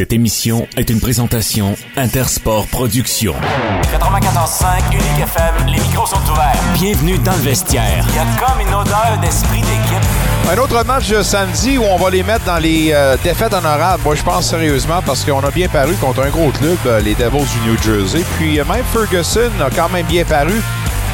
Cette émission est une présentation Intersport Productions. 94.5 Unique FM, les micros sont ouverts. Bienvenue dans le vestiaire. Il y a comme une odeur d'esprit d'équipe. Un autre match de samedi où on va les mettre dans les euh, défaites honorables. Moi, je pense sérieusement parce qu'on a bien paru contre un gros club, euh, les Devils du New Jersey. Puis euh, même Ferguson a quand même bien paru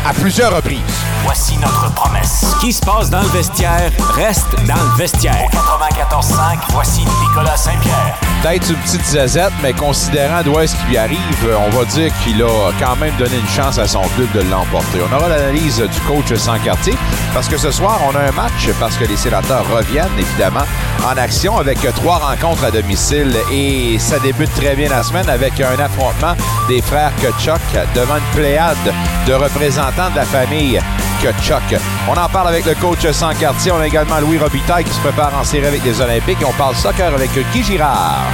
à plusieurs reprises. Voici notre promesse. Ce qui se passe dans le vestiaire reste dans le vestiaire. 94.5, voici Nicolas Saint-Pierre. Peut-être une petite zazette, mais considérant d'où est-ce qui lui arrive, euh, on va dire qu'il a quand même donné une chance à son club de l'emporter. On aura l'analyse du coach sans quartier parce que ce soir, on a un match parce que les sénateurs reviennent évidemment en action avec trois rencontres à domicile et ça débute très bien la semaine avec un affrontement des frères Kutchuk devant une pléiade de représentants de la famille Kutchuk. On en parle avec le coach sans quartier. On a également Louis Robitaille qui se prépare en série avec les Olympiques on parle soccer avec Guy Girard.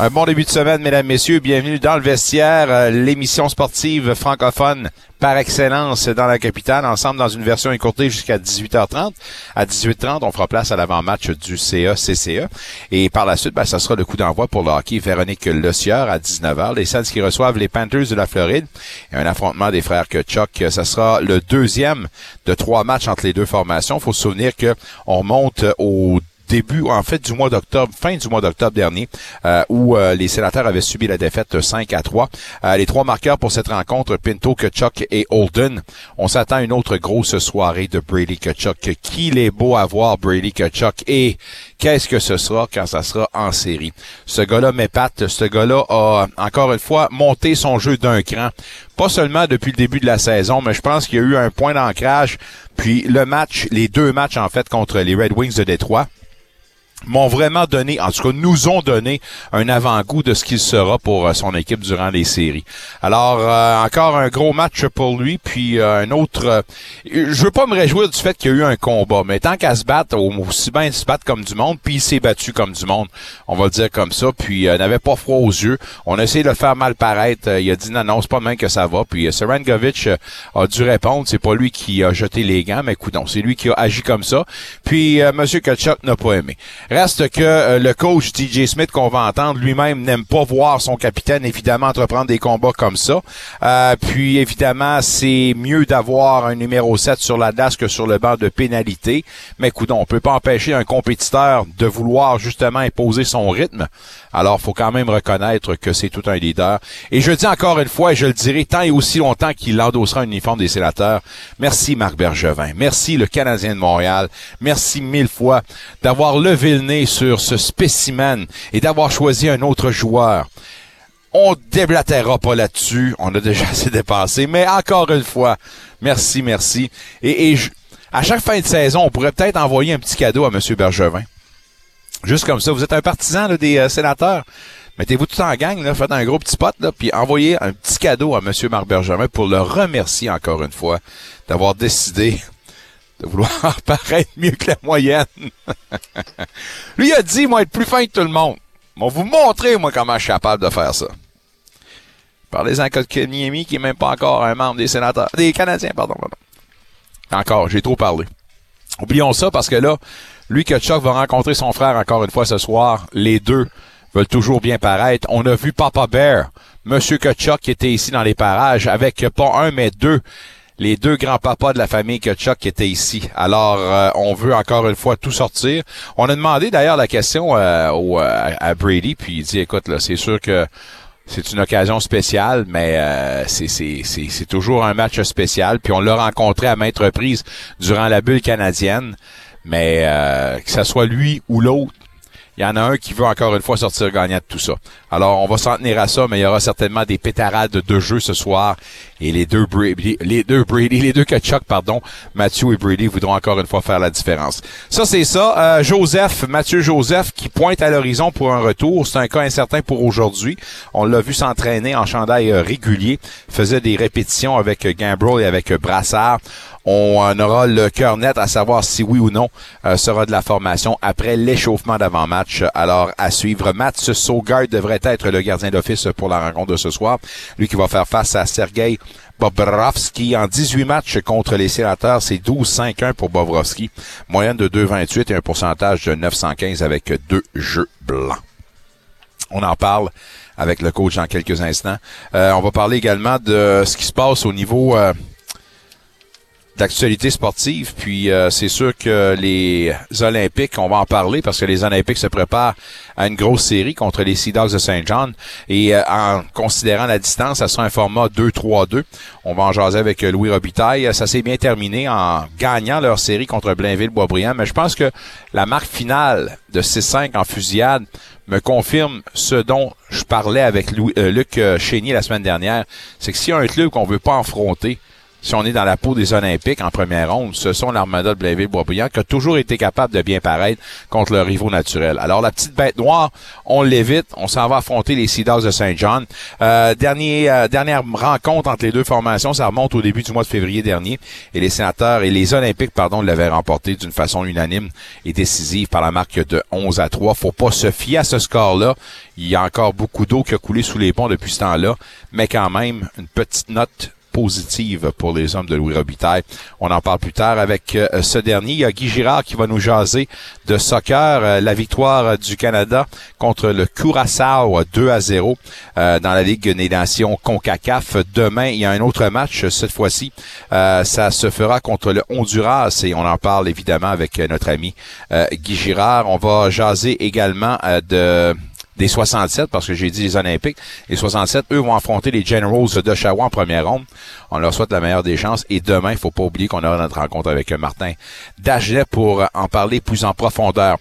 Un bon début de semaine, mesdames, messieurs. Bienvenue dans le vestiaire, euh, l'émission sportive francophone par excellence dans la capitale, ensemble dans une version écourtée jusqu'à 18h30. À 18h30, on fera place à l'avant-match du CA-CCA. Et par la suite, ben, ça sera le coup d'envoi pour le hockey Véronique Le Sieur à 19h. Les Saints qui reçoivent les Panthers de la Floride. Un affrontement des frères Kutchuk. Ça sera le deuxième de trois matchs entre les deux formations. faut se souvenir que on remonte au début, en fait, du mois d'octobre, fin du mois d'octobre dernier, euh, où euh, les sénateurs avaient subi la défaite 5 à 3. Euh, les trois marqueurs pour cette rencontre, Pinto, Kachuk et Holden. On s'attend à une autre grosse soirée de Brady Kachuk. Qu'il est beau à voir, Brady Kachuk? Et qu'est-ce que ce sera quand ça sera en série? Ce gars-là m'épate. Ce gars-là a, encore une fois, monté son jeu d'un cran. Pas seulement depuis le début de la saison, mais je pense qu'il y a eu un point d'ancrage. Puis le match, les deux matchs, en fait, contre les Red Wings de Détroit m'ont vraiment donné, en tout cas nous ont donné un avant-goût de ce qu'il sera pour euh, son équipe durant les séries. Alors euh, encore un gros match pour lui, puis euh, un autre. je veux pas me réjouir du fait qu'il y a eu un combat, mais tant qu'à se battre, aussi bien se battre comme du monde, puis il s'est battu comme du monde, on va le dire comme ça, puis n'avait pas froid aux yeux. On a essayé de le faire mal paraître. il a dit non non c'est pas même que ça va. Puis Serengovic a dû répondre, c'est pas lui qui a jeté les gants, mais non, c'est lui qui a agi comme ça. Puis Monsieur Kachuk n'a pas aimé. Reste que euh, le coach DJ Smith qu'on va entendre lui-même n'aime pas voir son capitaine évidemment entreprendre des combats comme ça. Euh, puis évidemment, c'est mieux d'avoir un numéro 7 sur la DAS que sur le banc de pénalité. Mais écoute, on peut pas empêcher un compétiteur de vouloir justement imposer son rythme. Alors, faut quand même reconnaître que c'est tout un leader. Et je dis encore une fois, et je le dirai tant et aussi longtemps qu'il endossera un uniforme des sénateurs. Merci Marc Bergevin. Merci le Canadien de Montréal. Merci mille fois d'avoir levé le sur ce spécimen et d'avoir choisi un autre joueur. On déblatérera pas là-dessus. On a déjà assez dépassé. Mais encore une fois, merci, merci. Et, à chaque fin de saison, on pourrait peut-être envoyer un petit cadeau à M. Bergevin. Juste comme ça. Vous êtes un partisan des euh, sénateurs. Mettez-vous tout en gang, là, faites un gros petit pot, puis envoyez un petit cadeau à M. Marc Bergevin pour le remercier encore une fois d'avoir décidé de vouloir paraître mieux que la moyenne. Lui a dit, moi, être plus fin que tout le monde. On vous montrer, moi, comment je suis capable de faire ça. Parlez-en à Kotkaniemi, qui est même pas encore un membre des sénateurs, des Canadiens, pardon, pardon. Encore, j'ai trop parlé. Oublions ça parce que là, lui, Kutchuk va rencontrer son frère encore une fois ce soir. Les deux veulent toujours bien paraître. On a vu Papa Bear, Monsieur Kutchuk qui était ici dans les parages avec pas un mais deux les deux grands-papas de la famille Kutchuk qui étaient ici. Alors, euh, on veut encore une fois tout sortir. On a demandé d'ailleurs la question euh, euh, à Brady, puis il dit, écoute, c'est sûr que c'est une occasion spéciale, mais c'est toujours un match spécial. Puis on l'a rencontré à maintes reprises durant la bulle canadienne. Mais que ce soit lui ou l'autre, il y en a un qui veut encore une fois sortir gagnant de tout ça. Alors, on va s'en tenir à ça, mais il y aura certainement des pétarades de jeu ce soir. Et les deux Brady, les deux Brady, les deux Kachuk, pardon, Mathieu et Brady voudront encore une fois faire la différence. Ça, c'est ça. Euh, Joseph, Mathieu Joseph, qui pointe à l'horizon pour un retour. C'est un cas incertain pour aujourd'hui. On l'a vu s'entraîner en chandail euh, régulier. Faisait des répétitions avec Gambrel et avec Brassard. On aura le cœur net à savoir si oui ou non euh, sera de la formation après l'échauffement d'avant-match. Alors, à suivre, Mats Sogard devrait être le gardien d'office pour la rencontre de ce soir. Lui qui va faire face à Sergei Bobrovski en 18 matchs contre les sénateurs. C'est 12-5-1 pour Bobrovski. Moyenne de 2,28 et un pourcentage de 915 avec deux jeux blancs. On en parle avec le coach dans quelques instants. Euh, on va parler également de ce qui se passe au niveau euh, d'actualité sportive. Puis euh, c'est sûr que les Olympiques, on va en parler parce que les Olympiques se préparent à une grosse série contre les Sea Dogs de Saint John. Et euh, en considérant la distance, ça sera un format 2-3-2. On va en jaser avec Louis Robitaille. Ça s'est bien terminé en gagnant leur série contre Blainville-Boisbriand. Mais je pense que la marque finale de 6-5 en fusillade me confirme ce dont je parlais avec euh, Luc Chénier la semaine dernière. C'est que s'il y a un club qu'on veut pas affronter, si on est dans la peau des Olympiques en première ronde, ce sont l'Armada de Blainville-Boisbriand qui a toujours été capable de bien paraître contre le rivaux naturel. Alors la petite bête noire, on l'évite, on s'en va affronter les Sea de Saint John. Euh, dernier, euh, dernière rencontre entre les deux formations, ça remonte au début du mois de février dernier et les sénateurs et les Olympiques, pardon, l'avaient remporté d'une façon unanime et décisive par la marque de 11 à 3. Faut pas se fier à ce score-là. Il y a encore beaucoup d'eau qui a coulé sous les ponts depuis ce temps-là, mais quand même une petite note positive pour les hommes de Louis Robitaille. On en parle plus tard avec euh, ce dernier. Il y a Guy Girard qui va nous jaser de soccer. Euh, la victoire du Canada contre le Curaçao 2 à 0 euh, dans la Ligue des Nations CONCACAF. Demain, il y a un autre match. Cette fois-ci, ça se fera contre le Honduras et on en parle évidemment avec notre ami Guy Girard. On va jaser également de des 67, parce que j'ai dit les Olympiques. Les 67, eux, vont affronter les Generals d'Oshawa en première ronde. On leur souhaite la meilleure des chances. Et demain, il faut pas oublier qu'on aura notre rencontre avec Martin Dagenet pour en parler plus en profondeur.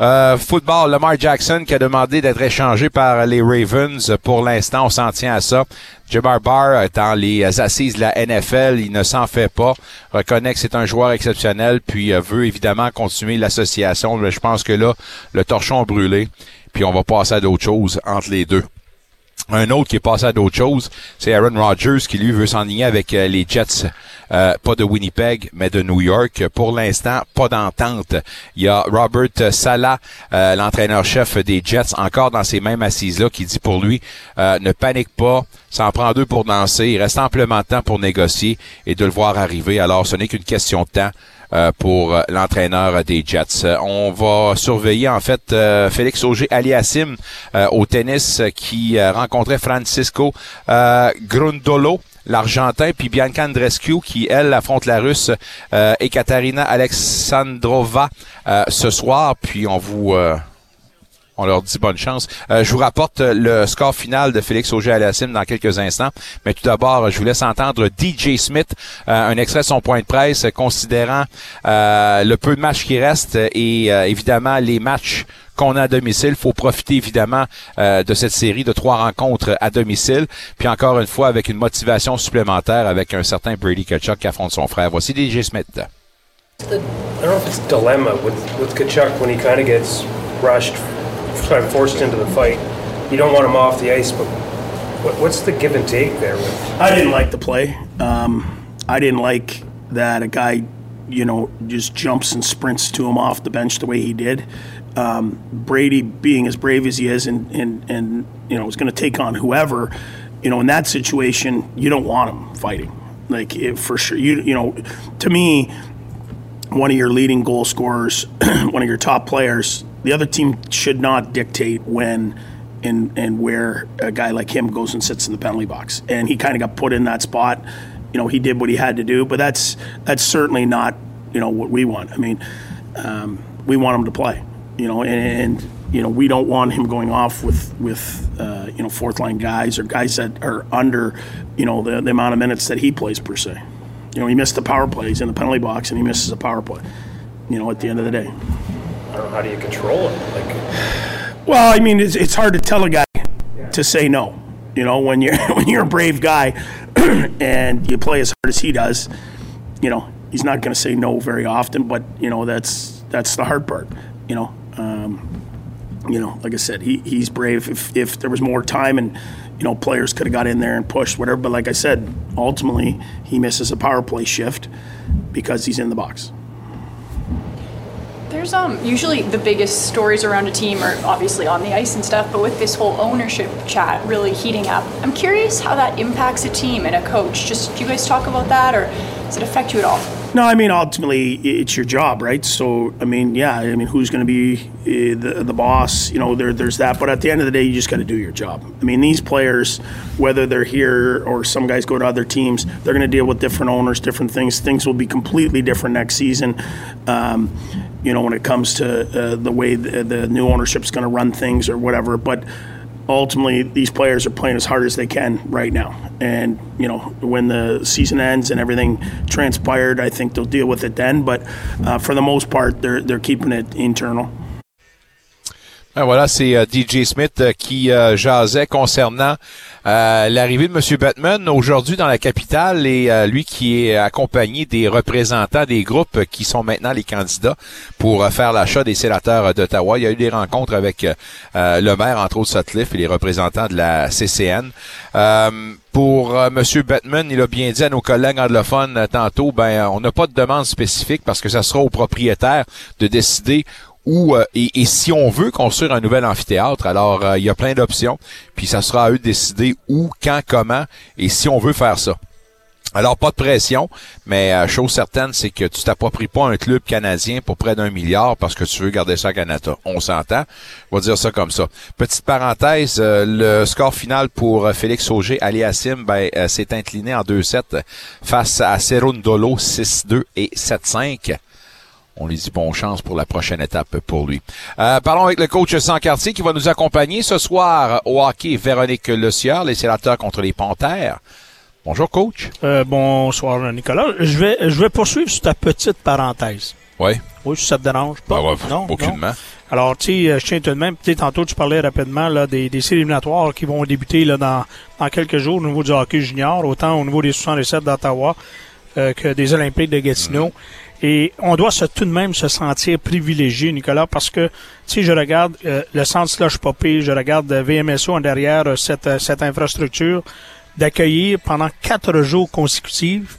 Euh, football, Lamar Jackson qui a demandé d'être échangé par les Ravens. Pour l'instant, on s'en tient à ça. Jabbar Barr, dans les assises de la NFL, il ne s'en fait pas. Reconnaît que c'est un joueur exceptionnel, puis euh, veut évidemment continuer l'association. Mais je pense que là, le torchon brûlé puis on va passer à d'autres choses entre les deux. Un autre qui est passé à d'autres choses, c'est Aaron Rodgers qui lui veut s'enligner avec euh, les Jets, euh, pas de Winnipeg, mais de New York. Pour l'instant, pas d'entente. Il y a Robert Sala, euh, l'entraîneur-chef des Jets, encore dans ces mêmes assises-là, qui dit pour lui, ne panique pas, ça en prend deux pour danser, il reste amplement temps pour négocier et de le voir arriver. Alors, ce n'est qu'une question de temps. Euh, pour euh, l'entraîneur des Jets. Euh, on va surveiller en fait Félix Auger Aliassim au tennis qui rencontrait Francisco Grundolo l'Argentin, puis Bianca Andrescu qui, elle, affronte la Russe et Katarina Alexandrova ce soir. Puis on vous on leur dit bonne chance. Euh, je vous rapporte le score final de Félix Auger-Aliassime dans quelques instants. Mais tout d'abord, je vous laisse entendre DJ Smith, euh, un extrait de son point de presse considérant euh, le peu de matchs qui restent et évidemment les matchs qu'on a à domicile. Il faut profiter évidemment de cette série de trois rencontres à domicile. Puis encore une fois, avec une motivation supplémentaire avec un certain Brady Kachuk qui affronte son frère. Voici DJ Smith. Kachuk kind of forced into the fight. You don't want him off the ice, but what, what's the give and take there? With- I didn't like the play. Um, I didn't like that a guy, you know, just jumps and sprints to him off the bench the way he did. Um, Brady, being as brave as he is, and and, and you know, is going to take on whoever. You know, in that situation, you don't want him fighting. Like it, for sure, you you know, to me, one of your leading goal scorers, one of your top players, the other team should not dictate when and and where a guy like him goes and sits in the penalty box. And he kind of got put in that spot. You know, he did what he had to do, but that's that's certainly not you know what we want. I mean, um, we want him to play. You know, and, and, you know we don't want him going off with with uh, you know fourth line guys or guys that are under you know the, the amount of minutes that he plays per se. You know, he missed the power plays in the penalty box, and he misses a power play. You know, at the end of the day. Know, how do you control it? Like, well, I mean, it's, it's hard to tell a guy to say no. You know, when you're when you're a brave guy and you play as hard as he does, you know, he's not going to say no very often. But you know, that's that's the hard part. You know, um, you know, like I said, he, he's brave. If if there was more time and you know players could have got in there and pushed whatever, but like I said, ultimately he misses a power play shift because he's in the box. There's um usually the biggest stories around a team are obviously on the ice and stuff, but with this whole ownership chat really heating up, I'm curious how that impacts a team and a coach. Just do you guys talk about that, or does it affect you at all? No, I mean ultimately it's your job, right? So I mean, yeah, I mean who's going to be uh, the the boss? You know, there there's that. But at the end of the day, you just got to do your job. I mean, these players, whether they're here or some guys go to other teams, they're going to deal with different owners, different things. Things will be completely different next season. Um, you know, when it comes to uh, the way the, the new ownership's going to run things or whatever, but ultimately these players are playing as hard as they can right now. And you know, when the season ends and everything transpired, I think they'll deal with it then. But uh, for the most part, they're they're keeping it internal. Ben voilà, c'est euh, DJ Smith euh, qui euh, jasait concernant euh, l'arrivée de M. Batman aujourd'hui dans la capitale et lui qui est accompagné des représentants des groupes qui sont maintenant les candidats pour faire l'achat des sénateurs d'Ottawa. Il y a eu des rencontres avec le maire, entre autres Sutcliffe, et les représentants de la CCN. pour M. Batman, il a bien dit à nos collègues anglophones tantôt, ben on n'a pas de demande spécifique parce que ça sera au propriétaire de décider ou euh, et, si on veut construire un nouvel amphithéâtre, alors euh, il y a plein d'options, puis ça sera à eux de décider où, quand, comment et si on veut faire ça. Alors pas de pression, mais euh, chose certaine, c'est que tu t'appropries pas un club canadien pour près d'un milliard parce que tu veux garder ça à Canada. On s'entend. On va dire ça comme ça. Petite parenthèse, le score final pour Félix Auger Aliassim ben, s'est incliné en 2-7 face à Serundolo 6-2 et 7-5 on lui dit bon chance pour la prochaine étape pour lui. Euh, parlons avec le coach Sancartier qui va nous accompagner ce soir au hockey. Véronique Le Sieur, les sénateurs contre les Panthères. Bonjour coach. Euh, bonsoir Nicolas. Je vais, je vais poursuivre sur ta petite parenthèse. Oui. Oui, si ça te dérange pas. Ben non, aucunement. Alors, tu sais, euh, je tiens tout de même, peut-être tantôt tu parlais rapidement là, des, des séries éliminatoires qui vont débuter là, dans, dans quelques jours au niveau du hockey junior, autant au niveau des 67 d'Ottawa euh, que des Olympiques de Gatineau. Et on doit se, tout de même se sentir privilégié, Nicolas, parce que, si je regarde euh, le centre Slush Poppy, je regarde euh, VMSO en derrière euh, cette, cette infrastructure, d'accueillir pendant quatre jours consécutifs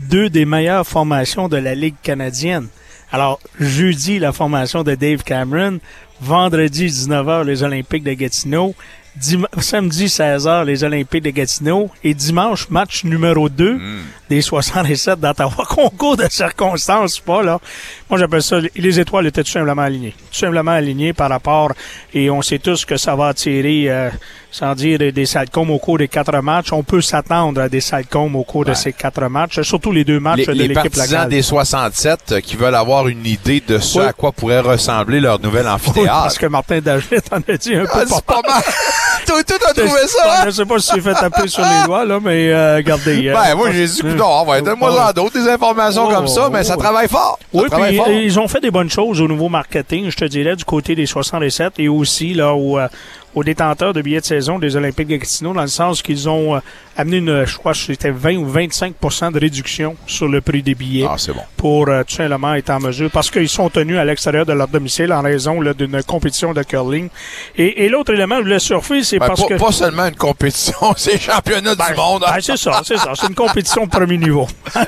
deux des meilleures formations de la Ligue canadienne. Alors, jeudi, la formation de Dave Cameron, vendredi 19h, les Olympiques de Gatineau, samedi 16h, les Olympiques de Gatineau. Et dimanche, match numéro 2 hmm. des 67 d'Ottawa. Concours de circonstances, pas là. Moi, j'appelle ça, les étoiles étaient tout simplement alignées. Tout simplement alignées par rapport, et on sait tous que ça va attirer, euh, sans dire des salcoms au cours des quatre matchs. On peut s'attendre à des salcoms au cours de ces quatre matchs, surtout les deux matchs de l'équipe locale. Les partisans des 67 euh, qui veulent avoir une idée de ce à quoi pourrait ressembler leur nouvel amphithéâtre. parce que Martin David en a dit un ah, peu. c'est pas mal. Tout as trouvé ça, hein? Je sais pas si c'est fait taper sur les doigts, là, mais euh, regardez. Euh, ben, moi, j'ai dit, non, ouais, donne-moi d'autres, des informations comme ça, mais ça travaille fort. oui, puis ils ont fait des bonnes choses au niveau marketing, je te dirais, du côté des 67 et aussi, là, où, euh, aux détenteurs de billets de saison des Olympiques de Gatineau, dans le sens qu'ils ont euh, amené une, je crois c'était 20 ou 25 de réduction sur le prix des billets. Ah, c'est bon. Pour euh, tout simplement être en mesure, parce qu'ils sont tenus à l'extérieur de leur domicile en raison d'une compétition de curling. Et, et l'autre élément, je voulais surfer, c'est ben, parce que... Pas seulement une compétition, c'est championnat du ben, monde. Ben, c'est ça, c'est ça. C'est une compétition de premier niveau.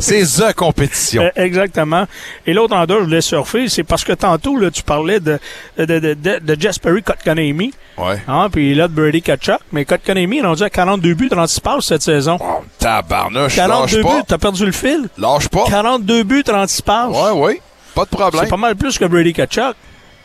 c'est the compétition. Euh, exactement. Et l'autre endroit, je voulais surfer, c'est parce que tantôt, là, tu parlais de, de, de, de de Jesperi Kotkanemi. Ouais. Hein, puis là, de Brady Kachuk. Mais Kotkanemi est rendu à 42 buts, 36 passes cette saison. Oh, tabarnouche, 42 buts, t'as perdu le fil. Lâche pas. 42 buts, 36 passes. Ouais, ouais. Pas de problème. C'est pas mal plus que Brady Kachuk.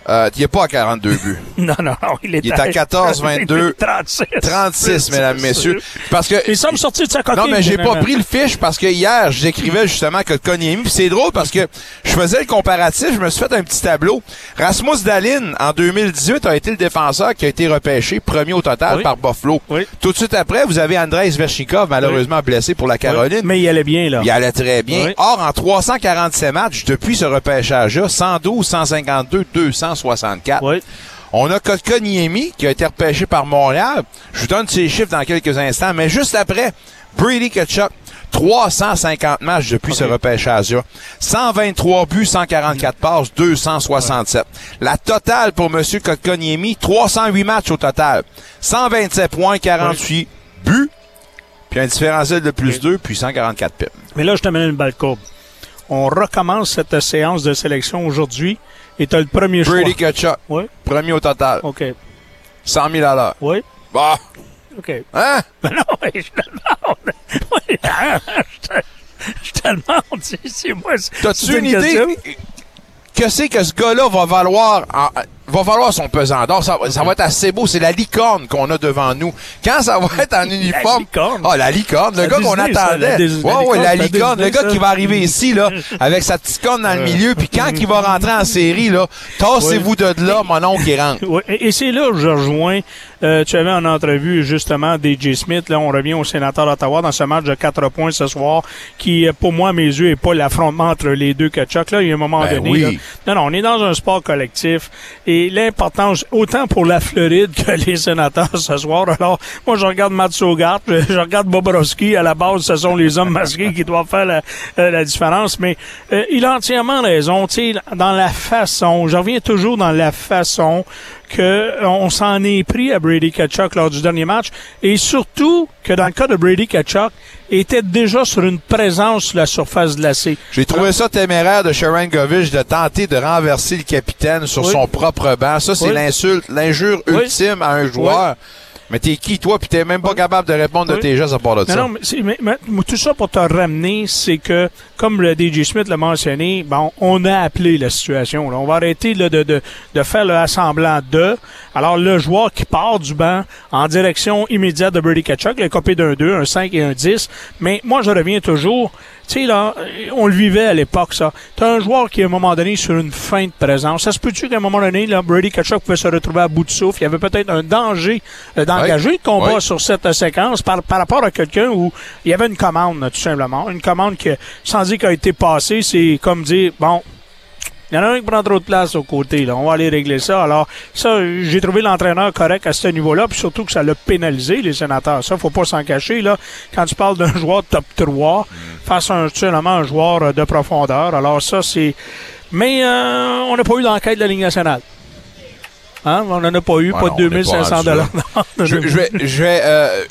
Euh, il n'est pas à 42 buts. non, non, il est, il est à 14, 22, 36, 36 mesdames, messieurs. Parce que. Il semble sortir de sa coquille. Non, mais j'ai pas pris le fiche parce que hier, j'écrivais justement que Konyemi. Puis c'est drôle parce que je faisais le comparatif, je me suis fait un petit tableau. Rasmus Dalin, en 2018, a été le défenseur qui a été repêché premier au total par Buffalo. Oui. Tout de suite après, vous avez Andrei Verchikov, malheureusement blessé pour la Caroline. Mais il allait bien, là. Il allait très bien. Or, en 347 matchs, depuis ce repêchage-là, 112, 152, 264. On a Kotkaniemi qui a été repêché par Montréal. Je vous donne ses chiffres dans quelques instants, mais juste après, Brady Ketchup, 350 matchs depuis ce repêchage-là. 123 buts, 144 passes, 267. La totale pour M. Kotkaniemi, 308 matchs au total. 127 points, 48 buts, puis un différentiel de plus 2, puis 144 pips. Mais là, je mets une balle courbe. On recommence cette séance de sélection aujourd'hui. Et t'as le premier choix. Brady Kachuk. Oui. Premier au total. OK. 100 000 à l'heure. Oui. Bah. OK. Hein? Ben non, je te demande. Oui. Je te demande, c'est- moi. T'as-tu une question. idée? Que c'est que ce gars-là va valoir, en- va valoir son pesant d'or? Ça, va- ça va être assez beau. C'est la licorne qu'on a devant nous. Quand ça va être en uniforme. licorne? Ah, la licorne. Le La gars qu'on attendait. la la ouais, ouais, licorne, la la licorne. Le gars ça. qui va arriver ici, là, avec sa petite corne dans le milieu, puis quand il va rentrer en série, là, tassez-vous de là, mon oncle, qui rentre. Ouais, et c'est là que je rejoins. euh, tu avais en entrevue justement DJ Smith. Là, on revient au sénateur d'Ottawa dans ce match de 4 points ce soir, qui, euh, pour moi, à mes yeux, n'est pas l'affrontement entre les deux Kachuk. Là, il y a un moment Ben donné. oui. là. non, non, on est dans un sport collectif. Et l'importance, autant pour la Floride que les sénateurs ce soir. Alors, moi, je regarde Matt Sogard, je, je regarde Bobrovski. À la base, ce sont les hommes masqués qui doivent faire la, euh, la différence. Mais euh, il a entièrement raison. Tu sais, dans la façon, je reviens toujours dans la façon que euh, on s'en est pris à Brady Kachuk lors du dernier match et surtout que dans le cas de Brady Kachuk était déjà sur une présence sur la surface glacée. J'ai trouvé ça téméraire de Sharon Govich de tenter de renverser le capitaine sur Oui. son propre banc. Ça, c'est Oui. l'insulte, l'injure Oui. ultime à un joueur. Mais t'es qui, toi, puis t'es même pas capable de répondre de Oui. tes gestes à part de Non, ça. non, mais, mais- tout ça pour te ramener, c'est que, comme le DJ Smith l'a mentionné, bon, on a appelé la situation. là. On va arrêter là, de, de, de faire le assemblant de. Alors, le joueur qui part du banc en direction immédiate de Brady Kachuk, le copé d'un 2, un 5 et un 10. Mais moi, je reviens toujours. Tu sais, là, on le vivait à l'époque, ça. T'as un joueur qui, à un moment donné, sur une fin de présence. Ça se peut-tu qu'à un moment donné, là, Brady Kachuk pouvait se retrouver à bout de souffle? Il y avait peut-être un danger euh, d'engager le combat Oui. sur cette euh, séquence par, par rapport à quelqu'un où il y avait une commande, tout simplement. Une commande que, sans dire qu'elle a été passée, c'est comme dire, bon, il y en a un qui prend trop de place au côté, là. On va aller régler ça. Alors, ça, j'ai trouvé l'entraîneur correct à ce niveau-là, puis surtout que ça l'a pénalisé, les sénateurs. Ça, faut pas s'en cacher, là. Quand tu parles d'un joueur top 3 face à un, tout simplement un joueur euh, de profondeur. Alors, ça, c'est. Mais, euh, on n'a pas eu d'enquête de la Ligue nationale. Hein? On n'en a pas eu, Ouais, pas de on n'est pas 2500 rendu dollars. Je, je vais, je vais, euh,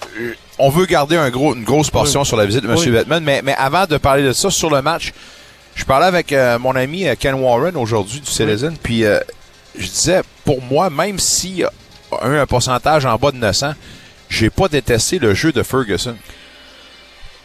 on veut garder un gros, une grosse portion sur la visite de M. Oui. Bettman, mais, mais avant de parler de ça, sur le match, je parlais avec euh, mon ami euh, Ken Warren aujourd'hui du Citizen, puis euh, je disais, pour moi, même y a un, un pourcentage en bas de 900, j'ai pas détesté le jeu de Ferguson.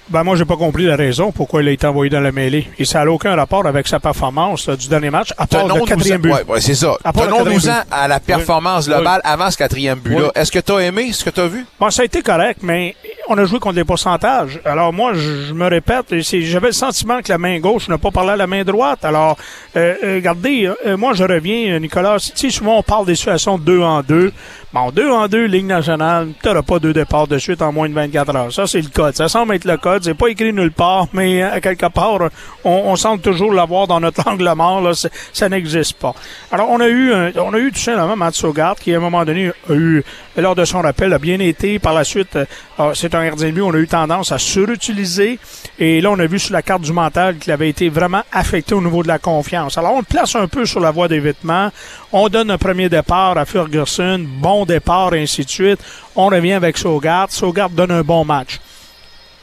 Ben moi, j'ai pas compris la raison pourquoi il a été envoyé dans la mêlée. Et ça n'a aucun rapport avec sa performance là, du dernier match, à part le quatrième but. Ouais, ouais, c'est ça. Tenons-nous-en à la performance Oui. globale avant ce quatrième but-là. Oui. Est-ce que tu as aimé ce que tu as vu? Bon, ça a été correct, mais on a joué contre des pourcentages. Alors moi, je, me répète, j'avais le sentiment que la main gauche n'a pas parlé à la main droite. Alors, euh, euh, regardez, euh, moi je reviens, euh, Nicolas, tu sais, souvent on parle des situations de deux en deux. Bon, deux en deux, Ligue nationale, t'auras pas deux départs de suite en moins de 24 heures. Ça, c'est le code. Ça semble être le code. C'est pas écrit nulle part, mais euh, à quelque part, on, on semble toujours l'avoir dans notre angle mort. Là. Ça n'existe pas. Alors, on a eu, un- on a eu tout simplement Matt Sogard qui, à un moment donné, a eu, lors de son rappel, a bien été. Par la suite, euh, c'est un gardien de. On a eu tendance à surutiliser. Et là, on a vu sur la carte du mental qu'il avait été vraiment affecté au niveau de la confiance. Alors, on le place un peu sur la voie des vêtements. On donne un premier départ à Ferguson. Bon départ, et ainsi de suite. On revient avec Sogard. Sogard donne un bon match.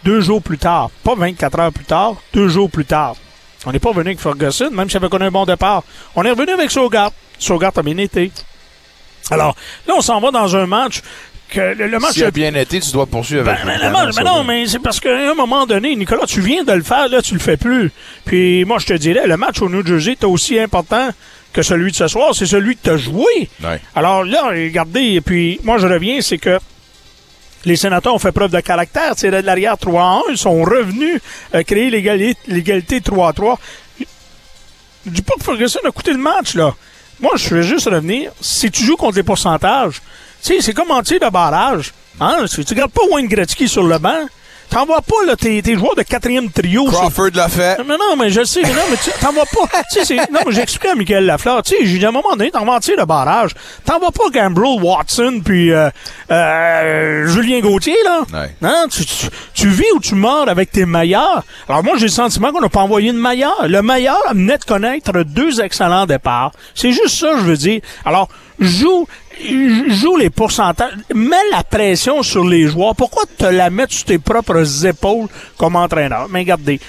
Deux jours plus tard, pas 24 heures plus tard, deux jours plus tard. On n'est pas venu avec Ferguson, même s'il avait connu un bon départ. On est revenu avec Sogard. Sogard a bien été. Alors, là, on s'en va dans un match que le, le match... S'il a bien été, tu dois poursuivre Ben, avec mais, le le match- mais non, mais c'est parce qu'à un moment donné, Nicolas, tu viens de le faire, là, tu le fais plus. Puis moi, je te dirais, le match au New Jersey est aussi important que celui de ce soir, c'est celui que tu as joué. Ouais. Alors là, regardez, et puis moi, je reviens, c'est que les sénateurs ont fait preuve de caractère. C'est de l'arrière 3 à 1. Ils sont revenus euh, créer l'égalité l'égalité 3 à 3. Je dis pas que Ferguson a coûté le match, là. Moi, je vais juste revenir. Si tu joues contre les pourcentages, sais, c'est comme en tir de barrage. Hein? Tu gardes pas Wayne Gretzky sur le banc, t'envoies pas là, tes, tes joueurs de quatrième trio. Crawford l'a fait. non, non, mais je sais, mais non, mais tu t'en vas pas. tu sais, c'est- non, mais j'expliquais à Michael Lafleur, tu sais, j'ai dit à un moment donné, t'en vas en tirer le barrage. T'en vas pas Gambrel, Watson, puis euh, euh, Julien Gauthier, là. Ouais. Hein? Tu, tu, tu vis ou tu meurs avec tes meilleurs. Alors moi, j'ai le sentiment qu'on n'a pas envoyé de meilleur. Le meilleur venait de connaître deux excellents départs. C'est juste ça, je veux dire. Alors, joue, joue les pourcentages. Mets la pression sur les joueurs. Pourquoi te la mettre sur tes propres épaules comme entraîneur? Mais regardez,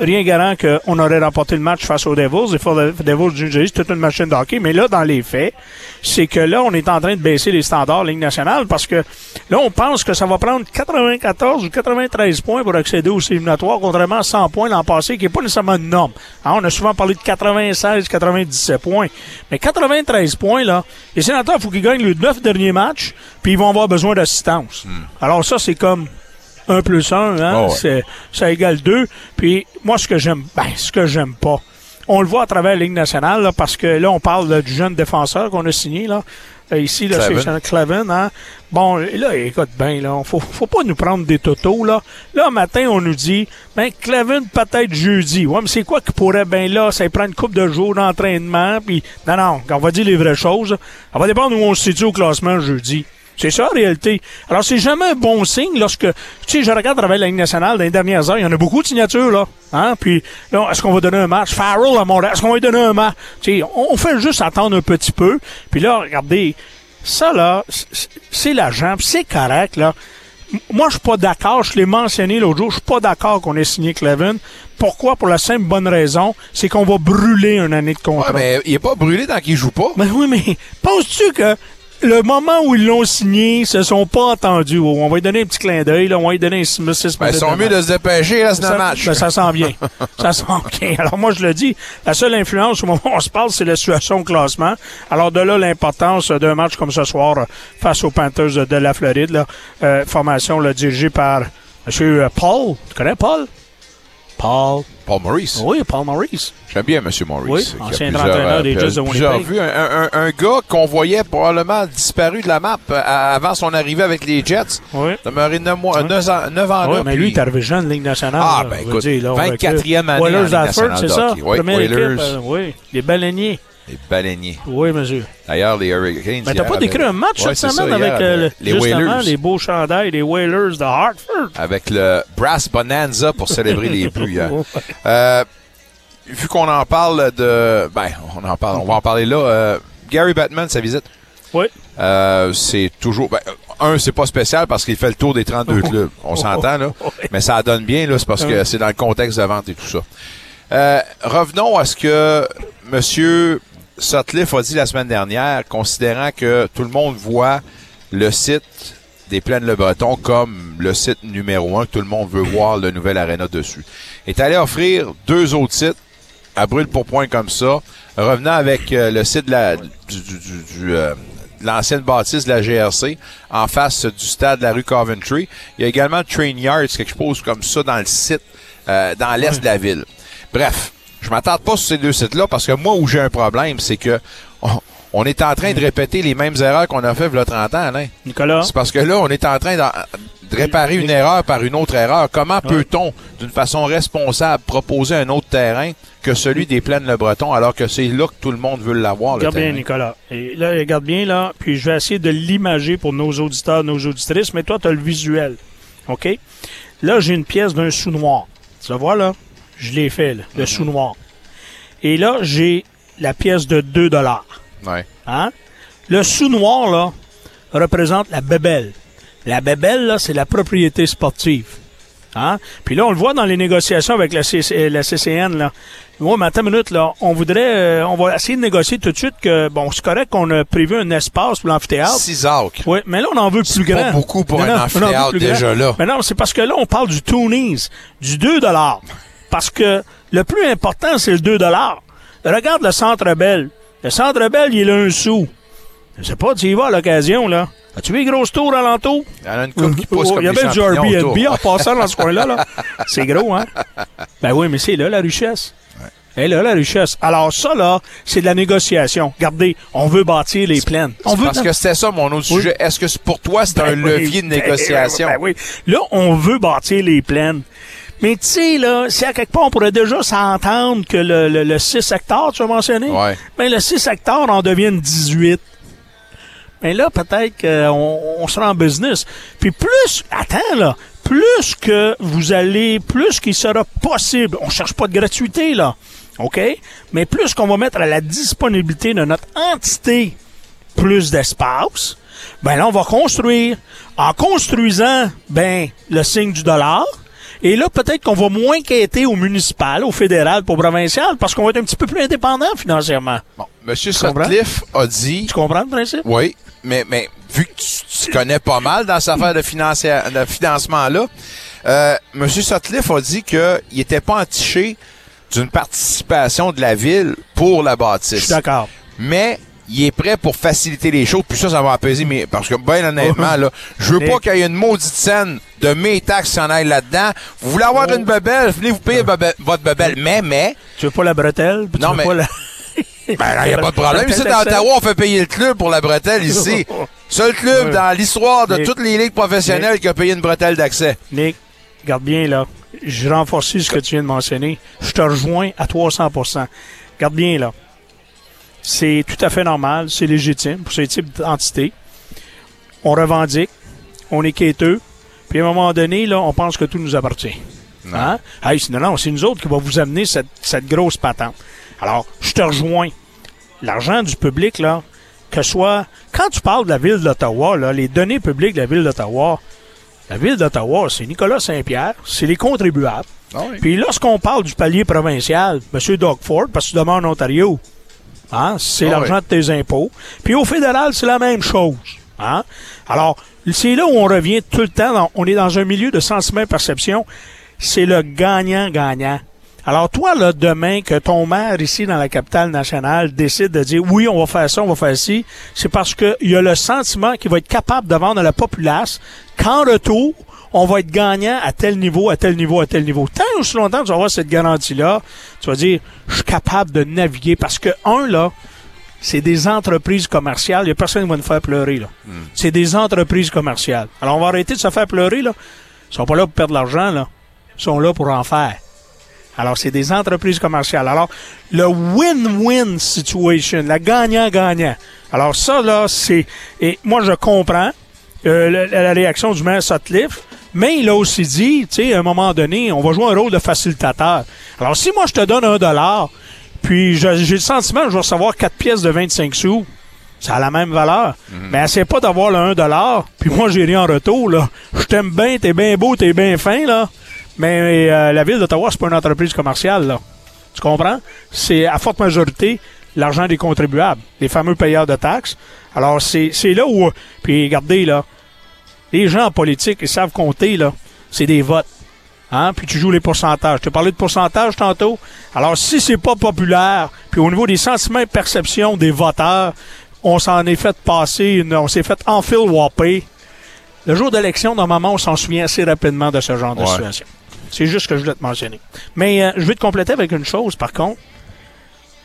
rien garant qu'on aurait remporté le match face aux Devils. Les Fo- Devils du New Jersey, c'est toute une machine de hockey. Mais là, dans les faits, c'est que là, on est en train de baisser les standards Ligue nationale parce que là, on pense que ça va prendre 94 ou 93 points pour accéder aux éliminatoires, contrairement à 100 points l'an passé, qui n'est pas nécessairement une norme. Hein, on a souvent parlé de 96, 97 points. Mais 93 points, là, les sénateurs, il faut qu'ils gagnent les 9 derniers matchs, puis ils vont avoir besoin d'assistance. Alors ça, c'est comme 1 plus 1, hein? Oh ouais. c'est, ça égale 2. Puis moi, ce que j'aime, ben, ce que j'aime pas, on le voit à travers la Ligue nationale, là, parce que là, on parle là, du jeune défenseur qu'on a signé, là. Euh, ici, là, c'est Clavin, hein. Bon, là, écoute bien, là, faut, faut pas nous prendre des totos, là. Là, matin, on nous dit, ben, Clavin, peut-être jeudi. Ouais, mais c'est quoi qui pourrait, ben là, ça prend une coupe de jours d'entraînement, puis non, non, on va dire les vraies choses. Ça va dépendre où on se situe au classement jeudi. C'est ça, en réalité. Alors, c'est jamais un bon signe lorsque, tu sais, je regarde à travers la Ligue nationale dans les dernières heures, il y en a beaucoup de signatures, là. Hein? Puis, là, est-ce qu'on va donner un match? Farrell à Montréal, est-ce qu'on va lui donner un match? Tu sais, on, on fait juste attendre un petit peu. Puis là, regardez, ça, là, c'est l'agent, puis c'est correct, là. Moi, je suis pas d'accord. Je l'ai mentionné l'autre jour. Je suis pas d'accord qu'on ait signé Clevin. Pourquoi? Pour la simple bonne raison, c'est qu'on va brûler une année de Ouais, contrat. mais il est pas brûlé tant qu'il joue pas. Ben oui, mais penses-tu que le moment où ils l'ont signé, ils se sont pas entendus? Oh, on va lui donner un petit clin d'œil, on va lui donner un 6 Ben, ils sont mieux de se dépêcher, là, c'est match. ben, ça sent bien. ça sent bien. Alors moi, je le dis, la seule influence au moment où on se parle, c'est la situation au classement. Alors de là, l'importance d'un match comme ce soir face aux Panthers de la Floride, là, euh, formation là, dirigée par M. Paul. Tu connais Paul? Paul. Paul Maurice. Oui, Paul Maurice. J'aime bien M. Maurice. Oui, ancien entraîneur des euh, Jets de Winnipeg. vues. Un, un- un gars qu'on voyait probablement disparu de la map euh, avant son arrivée avec les Jets. Oui. Demeuré 9 mois, Ouais. 9 ans, neuf ans Oui, là, mais puis- lui, il est arrivé jeune Ligue nationale. Ah, ben, écoute, dire, là, avec, 24e année en Oilers Ligue d'Hartford, nationale c'est ça? Oui, Première équipe, euh, oui. Les baleiniers. Les baleiniers. Oui, monsieur. D'ailleurs, les Hurricanes. Mais t'as pas décrit un match Ouais, cette semaine ça, avec euh, le- les justement Whalers. les beaux chandails des Whalers de Hartford. Avec le Brass Bonanza pour célébrer les hier. Euh, vu qu'on en parle de. Ben, on en parle. On va en parler là. Euh, Gary Batman, sa visite. Oui. C'est toujours. Ben, un, c'est pas spécial parce qu'il fait le tour des 32 clubs. On s'entend, là. Mais ça donne bien, là. C'est parce que c'est dans le contexte de vente et tout ça. Revenons à ce que M. Sutcliffe a dit la semaine dernière, considérant que tout le monde voit le site des Plaines Le Breton comme le site numéro un que tout le monde veut voir le nouvel aréna dessus. Il est allé offrir deux autres sites à brûle pour point comme ça, revenant avec euh, le site de la, du, du- du- euh, de l'ancienne bâtisse de la GRC en face du stade de la rue Coventry. Il y a également Train Yards, quelque chose comme ça dans le site, euh, dans l'est de la ville. Bref, je m'attarde pas sur ces deux sites-là parce que moi où j'ai un problème, c'est que on, on est en train de répéter les mêmes erreurs qu'on a fait il y a 30 ans, Alain. Nicolas? C'est parce que là, on est en train de réparer une erreur par une autre erreur. Comment peut-on, d'une façon responsable, proposer un autre terrain que celui des plaines Le Breton, alors que c'est là que tout le monde veut l'avoir, le Regarde bien? Nicolas. Et là, regarde bien, là. Puis je vais essayer de l'imager pour nos auditeurs, nos auditrices, mais toi, tu as le visuel. OK? Là, j'ai une pièce d'un sous-noir. Tu la vois, là? Je l'ai fait, là, le sous-noir. Et là, j'ai la pièce de 2 dollars. Ouais. Hein? Le sous-noir, là, représente la bébelle. La bébelle, là, c'est la propriété sportive. Hein? Puis là, on le voit dans les négociations avec la, CC la CCN, là. Moi, mais attends une minute, là. On voudrait, euh, on va essayer de négocier tout de suite que, bon, c'est correct qu'on a prévu un espace pour l'amphithéâtre. Six arcs. Oui, mais là, on en veut plus pas grand. beaucoup pour Non, un non, amphithéâtre grand. déjà là. Mais non, c'est parce que là, on parle du Toonies, du 2 Parce que le plus important, c'est le 2 Regarde le Centre Bell. Le Centre Bell, il est là un sou. Je sais pas, tu y vas à l'occasion, là. As-tu vu les grosses tours alentour? Il y en a une coupe qui pousse Oh, comme Il y avait du Airbnb en passant dans ce coin-là. Là. C'est gros, hein? Ben oui, mais c'est là la richesse. Et là, la richesse. Alors ça, là, c'est de la négociation. Regardez, on veut bâtir les plaines. On veut parce que c'était ça mon autre Oui. sujet. Est-ce que pour toi, c'est un Ben oui, levier de ben, négociation? Ben oui. Là, on veut bâtir les plaines. Mais tu sais, là, si à quelque part, on pourrait déjà s'entendre que le, le, le 6 hectares, tu as mentionné, Ouais. ben, le 6 hectares en devienne 18. Mais là, peut-être qu'on on sera en business. Puis plus, attends là, plus que vous allez, plus qu'il sera possible, on cherche pas de gratuité là, OK? Mais plus qu'on va mettre à la disponibilité de notre entité plus d'espace, ben là, on va construire. En construisant, ben, le signe du dollar. Et là, peut-être qu'on va moins quêter au municipal, au fédéral, au provincial, parce qu'on va être un petit peu plus indépendant financièrement. Bon, Monsieur? Sutcliffe a dit... Tu comprends le principe? Oui, mais, mais vu que tu, tu connais pas mal dans cette affaire de, de financement-là, euh, M. Sutcliffe a dit qu'il n'était pas entiché d'une participation de la ville pour la Je bâtisse. suis d'accord. Mais il est prêt pour faciliter les choses, puis ça, ça va apaiser. Mais parce que, ben honnêtement, là, je veux pas qu'il y ait une maudite scène de mes taxes qui en aille là-dedans. Vous voulez avoir Oh. une bebelle, venez vous payer bebe- votre bebelle. Mais, mais, Tu veux pas la bretelle? Non, mais- pas la... Ben, il n'y a pas de problème. Ici, dans. Ottawa, on fait payer le club pour la bretelle ici. Seul club Ouais. dans l'histoire de toutes les ligues professionnelles qui a payé une bretelle d'accès. Nick, garde bien là. Je renforce ce que tu viens de mentionner. Je te rejoins à 300% Garde bien là. C'est tout à fait normal, c'est légitime pour ces types d'entités. On revendique, on est quêteux, puis à un moment donné, là, on pense que tout nous appartient. Hein? Hey, c'est- non, non, c'est nous autres qui va vous amener cette, cette grosse patente. Alors, je te rejoins. L'argent du public, là, que soit. Quand tu parles de la ville d'Ottawa, là, les données publiques de la ville d'Ottawa, la ville d'Ottawa, c'est Nicolas Saint-Pierre, c'est les contribuables. Puis lorsqu'on parle du palier provincial, M. Doug Ford, parce que tu demandes en Ontario, hein, c'est Ah l'argent oui. de tes impôts. Puis au fédéral, c'est la même chose. Hein? Alors, c'est là où on revient tout le temps. dans- on est dans un milieu de sentiment-perception. C'est le gagnant-gagnant. Alors, toi, là, demain, que ton maire ici dans la capitale nationale décide de dire oui, on va faire ça, on va faire ci, c'est parce qu'il y a le sentiment qu'il va être capable de vendre à la populace qu'en retour, on va être gagnant à tel niveau, à tel niveau, à tel niveau. Tant ou si longtemps tu vas avoir cette garantie-là, tu vas dire, je suis capable de naviguer parce que, un, là, c'est des entreprises commerciales. Il n'y a personne qui va nous faire pleurer, là. C'est des entreprises commerciales. Alors, on va arrêter de se faire pleurer, là. Ils sont pas là pour perdre de l'argent, là. Ils sont là pour en faire. Alors, c'est des entreprises commerciales. Alors, le win-win situation, la gagnant-gagnant. Alors, ça, là, c'est... Et moi, je comprends euh, la, la réaction du maire Sutcliffe, mais il a aussi dit, tu sais, à un moment donné, on va jouer un rôle de facilitateur. Alors, si moi, je te donne un dollar, puis j'ai le sentiment que je vais recevoir 4 pièces de 25 sous, ça a la même valeur. Mais essaie pas d'avoir le 1 dollar, puis moi, j'ai rien en retour, là. Je t'aime bien, t'es bien beau, t'es bien fin, là. Mais euh, la ville d'Ottawa, c'est pas une entreprise commerciale, là. Tu comprends? C'est à forte majorité l'argent des contribuables, les fameux payeurs de taxes. Alors, c'est c'est là où... Puis, regardez, là, les gens en politique, ils savent compter, là. C'est des votes. Hein? Puis tu joues les pourcentages. Je t'ai parlé de pourcentage tantôt. Alors, si c'est pas populaire, puis au niveau des sentiments et perceptions des voteurs, on s'en est fait passer, une- on s'est fait enfil whopper. Le jour d'élection, normalement, on s'en souvient assez rapidement de ce genre de situation. C'est juste ce que je voulais te mentionner. Mais euh, je vais te compléter avec une chose, par contre.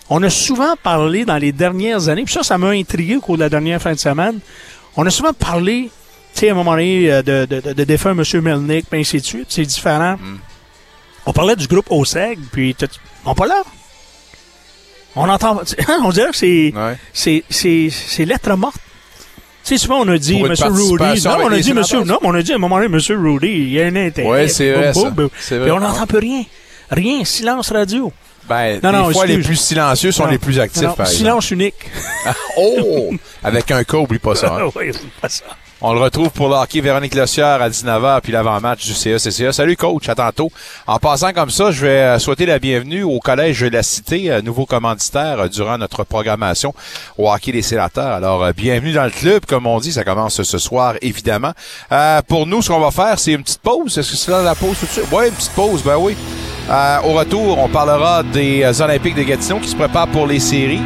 On a souvent parlé dans les dernières années, puis ça, ça m'a intrigué au cours de la dernière fin de semaine. On a souvent parlé, sais, à un moment donné, euh, de, de, de, défunt M. Melnick, puis ainsi de suite. C'est différent. On parlait du groupe OSEG, puis on pas là. On entend, on dirait que c'est, Ouais. c'est, c'est, c'est lettre morte. Tu sais, souvent, on a dit, M. Rudy. Non, on a les dit, monsieur, non, mais on a dit à un moment donné, M. Rudy, il y a un intérêt. Ouais, c'est vrai, boum, ça. boum. C'est Puis vrai. on n'entend plus rien. Rien. Silence radio. Ben, Non, des non, fois, les excuse. plus silencieux sont Non. les plus actifs, par silence unique. Oh! Avec un cas, oublie pas ça. hein. oui, c'est pas ça. On le retrouve pour le hockey Véronique Lossière à 19h, puis l'avant-match du CECCA. Salut coach, à tantôt. En passant comme ça, je vais euh, souhaiter la bienvenue au Collège de la Cité, euh, nouveau commanditaire euh, durant notre programmation au hockey des sénateurs. Alors, bienvenue dans le club, comme on dit, ça commence ce soir, évidemment. Pour nous, ce qu'on va faire, c'est une petite pause. Est-ce que c'est là la pause tout de suite? Oui, une petite pause, ben oui. Au retour, on parlera des Olympiques de Gatineau qui se préparent pour les séries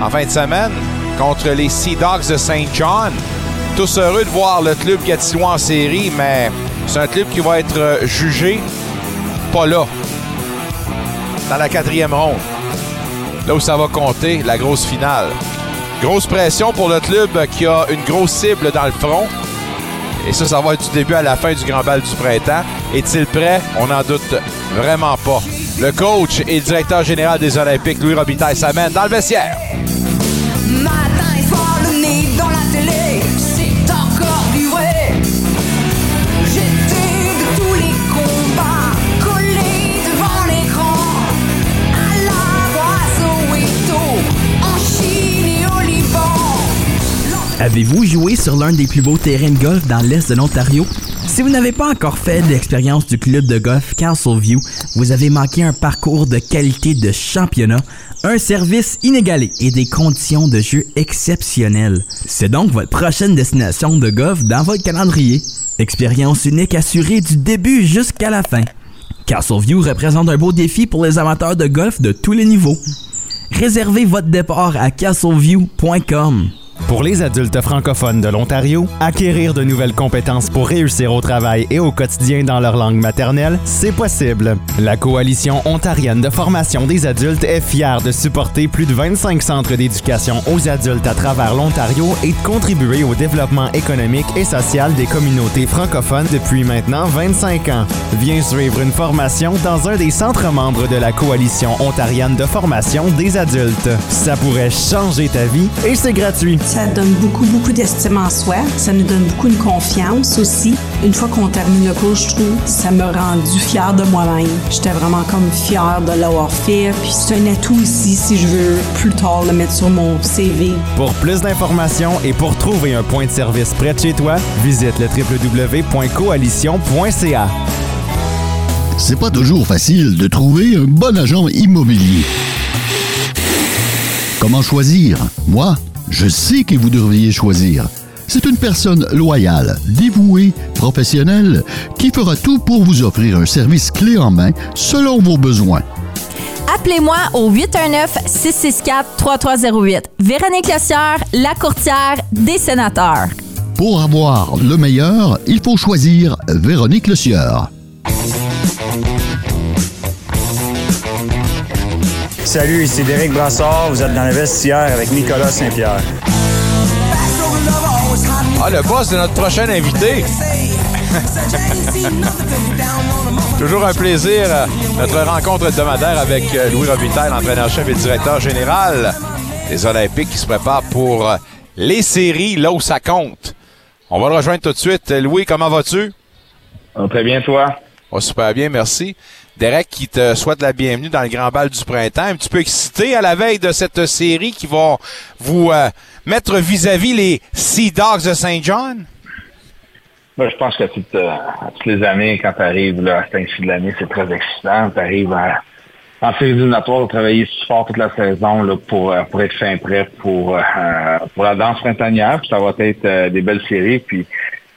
en fin de semaine contre les Sea Dogs de Saint John. Tous heureux de voir le club Gatineau en série, mais c'est un club qui va être euh, jugé pas là. Dans la quatrième ronde. Là où ça va compter, la grosse finale. Grosse pression pour le club qui a une grosse cible dans le front. Et ça, ça va être du début à la fin du Grand Bal du printemps. Est-il prêt? On n'en doute vraiment pas. Le coach et directeur général des Olympiques, Louis Robitaille, s'amène dans le vestiaire. Avez-vous joué sur l'un des plus beaux terrains de golf dans l'est de l'Ontario? Si vous n'avez pas encore fait l'expérience du club de golf Castleview, vous avez manqué un parcours de qualité de championnat, un service inégalé et des conditions de jeu exceptionnelles. C'est donc votre prochaine destination de golf dans votre calendrier. Expérience unique assurée du début jusqu'à la fin. Castleview représente un beau défi pour les amateurs de golf de tous les niveaux. Réservez votre départ à castleview.com. Pour les adultes francophones de l'Ontario, acquérir de nouvelles compétences pour réussir au travail et au quotidien dans leur langue maternelle, c'est possible. La Coalition ontarienne de formation des adultes est fière de supporter plus de 25 centres d'éducation aux adultes à travers l'Ontario et de contribuer au développement économique et social des communautés francophones depuis maintenant 25 ans. Viens suivre une formation dans un des centres membres de la Coalition ontarienne de formation des adultes. Ça pourrait changer ta vie et c'est gratuit. Ça donne beaucoup, beaucoup d'estime en soi. Ça nous donne beaucoup de confiance aussi. Une fois qu'on termine le cours, je trouve, ça m'a rendu fière de moi-même. J'étais vraiment comme fière de l'avoir fait. Puis c'est un atout aussi si je veux plus tard le mettre sur mon CV. Pour plus d'informations et pour trouver un point de service près de chez toi, visite le www.coalition.ca. C'est pas toujours facile de trouver un bon agent immobilier. Comment choisir? Moi, je sais que vous devriez choisir. C'est une personne loyale, dévouée, professionnelle, qui fera tout pour vous offrir un service clé en main selon vos besoins. Appelez-moi au 819-664-3308. Véronique Lossière, la courtière des sénateurs. Pour avoir le meilleur, il faut choisir Véronique Le Salut, ici Derek Brassard. Vous êtes dans le vestiaire avec Nicolas Saint-Pierre. Ah, le boss de notre prochain invité. Toujours un plaisir, euh, notre rencontre hebdomadaire avec euh, Louis Robitaille, entraîneur-chef et directeur général des Olympiques qui se prépare pour euh, les séries, là où ça compte. On va le rejoindre tout de suite. Louis, comment vas-tu? très bien, toi? Oh, super bien, merci. Derek qui te souhaite la bienvenue dans le grand bal du printemps. Un petit peu excité à la veille de cette série qui va vous euh, mettre vis-à-vis les Sea Dogs de Saint John? Je pense que toutes, euh, toutes les années, quand tu arrives à cette de l'année, c'est très excitant. Tu arrives en série éliminatoire, travailler si fort toute la saison euh, pour être fin prêt pour, la danse printanière. Ça va être des belles séries. Puis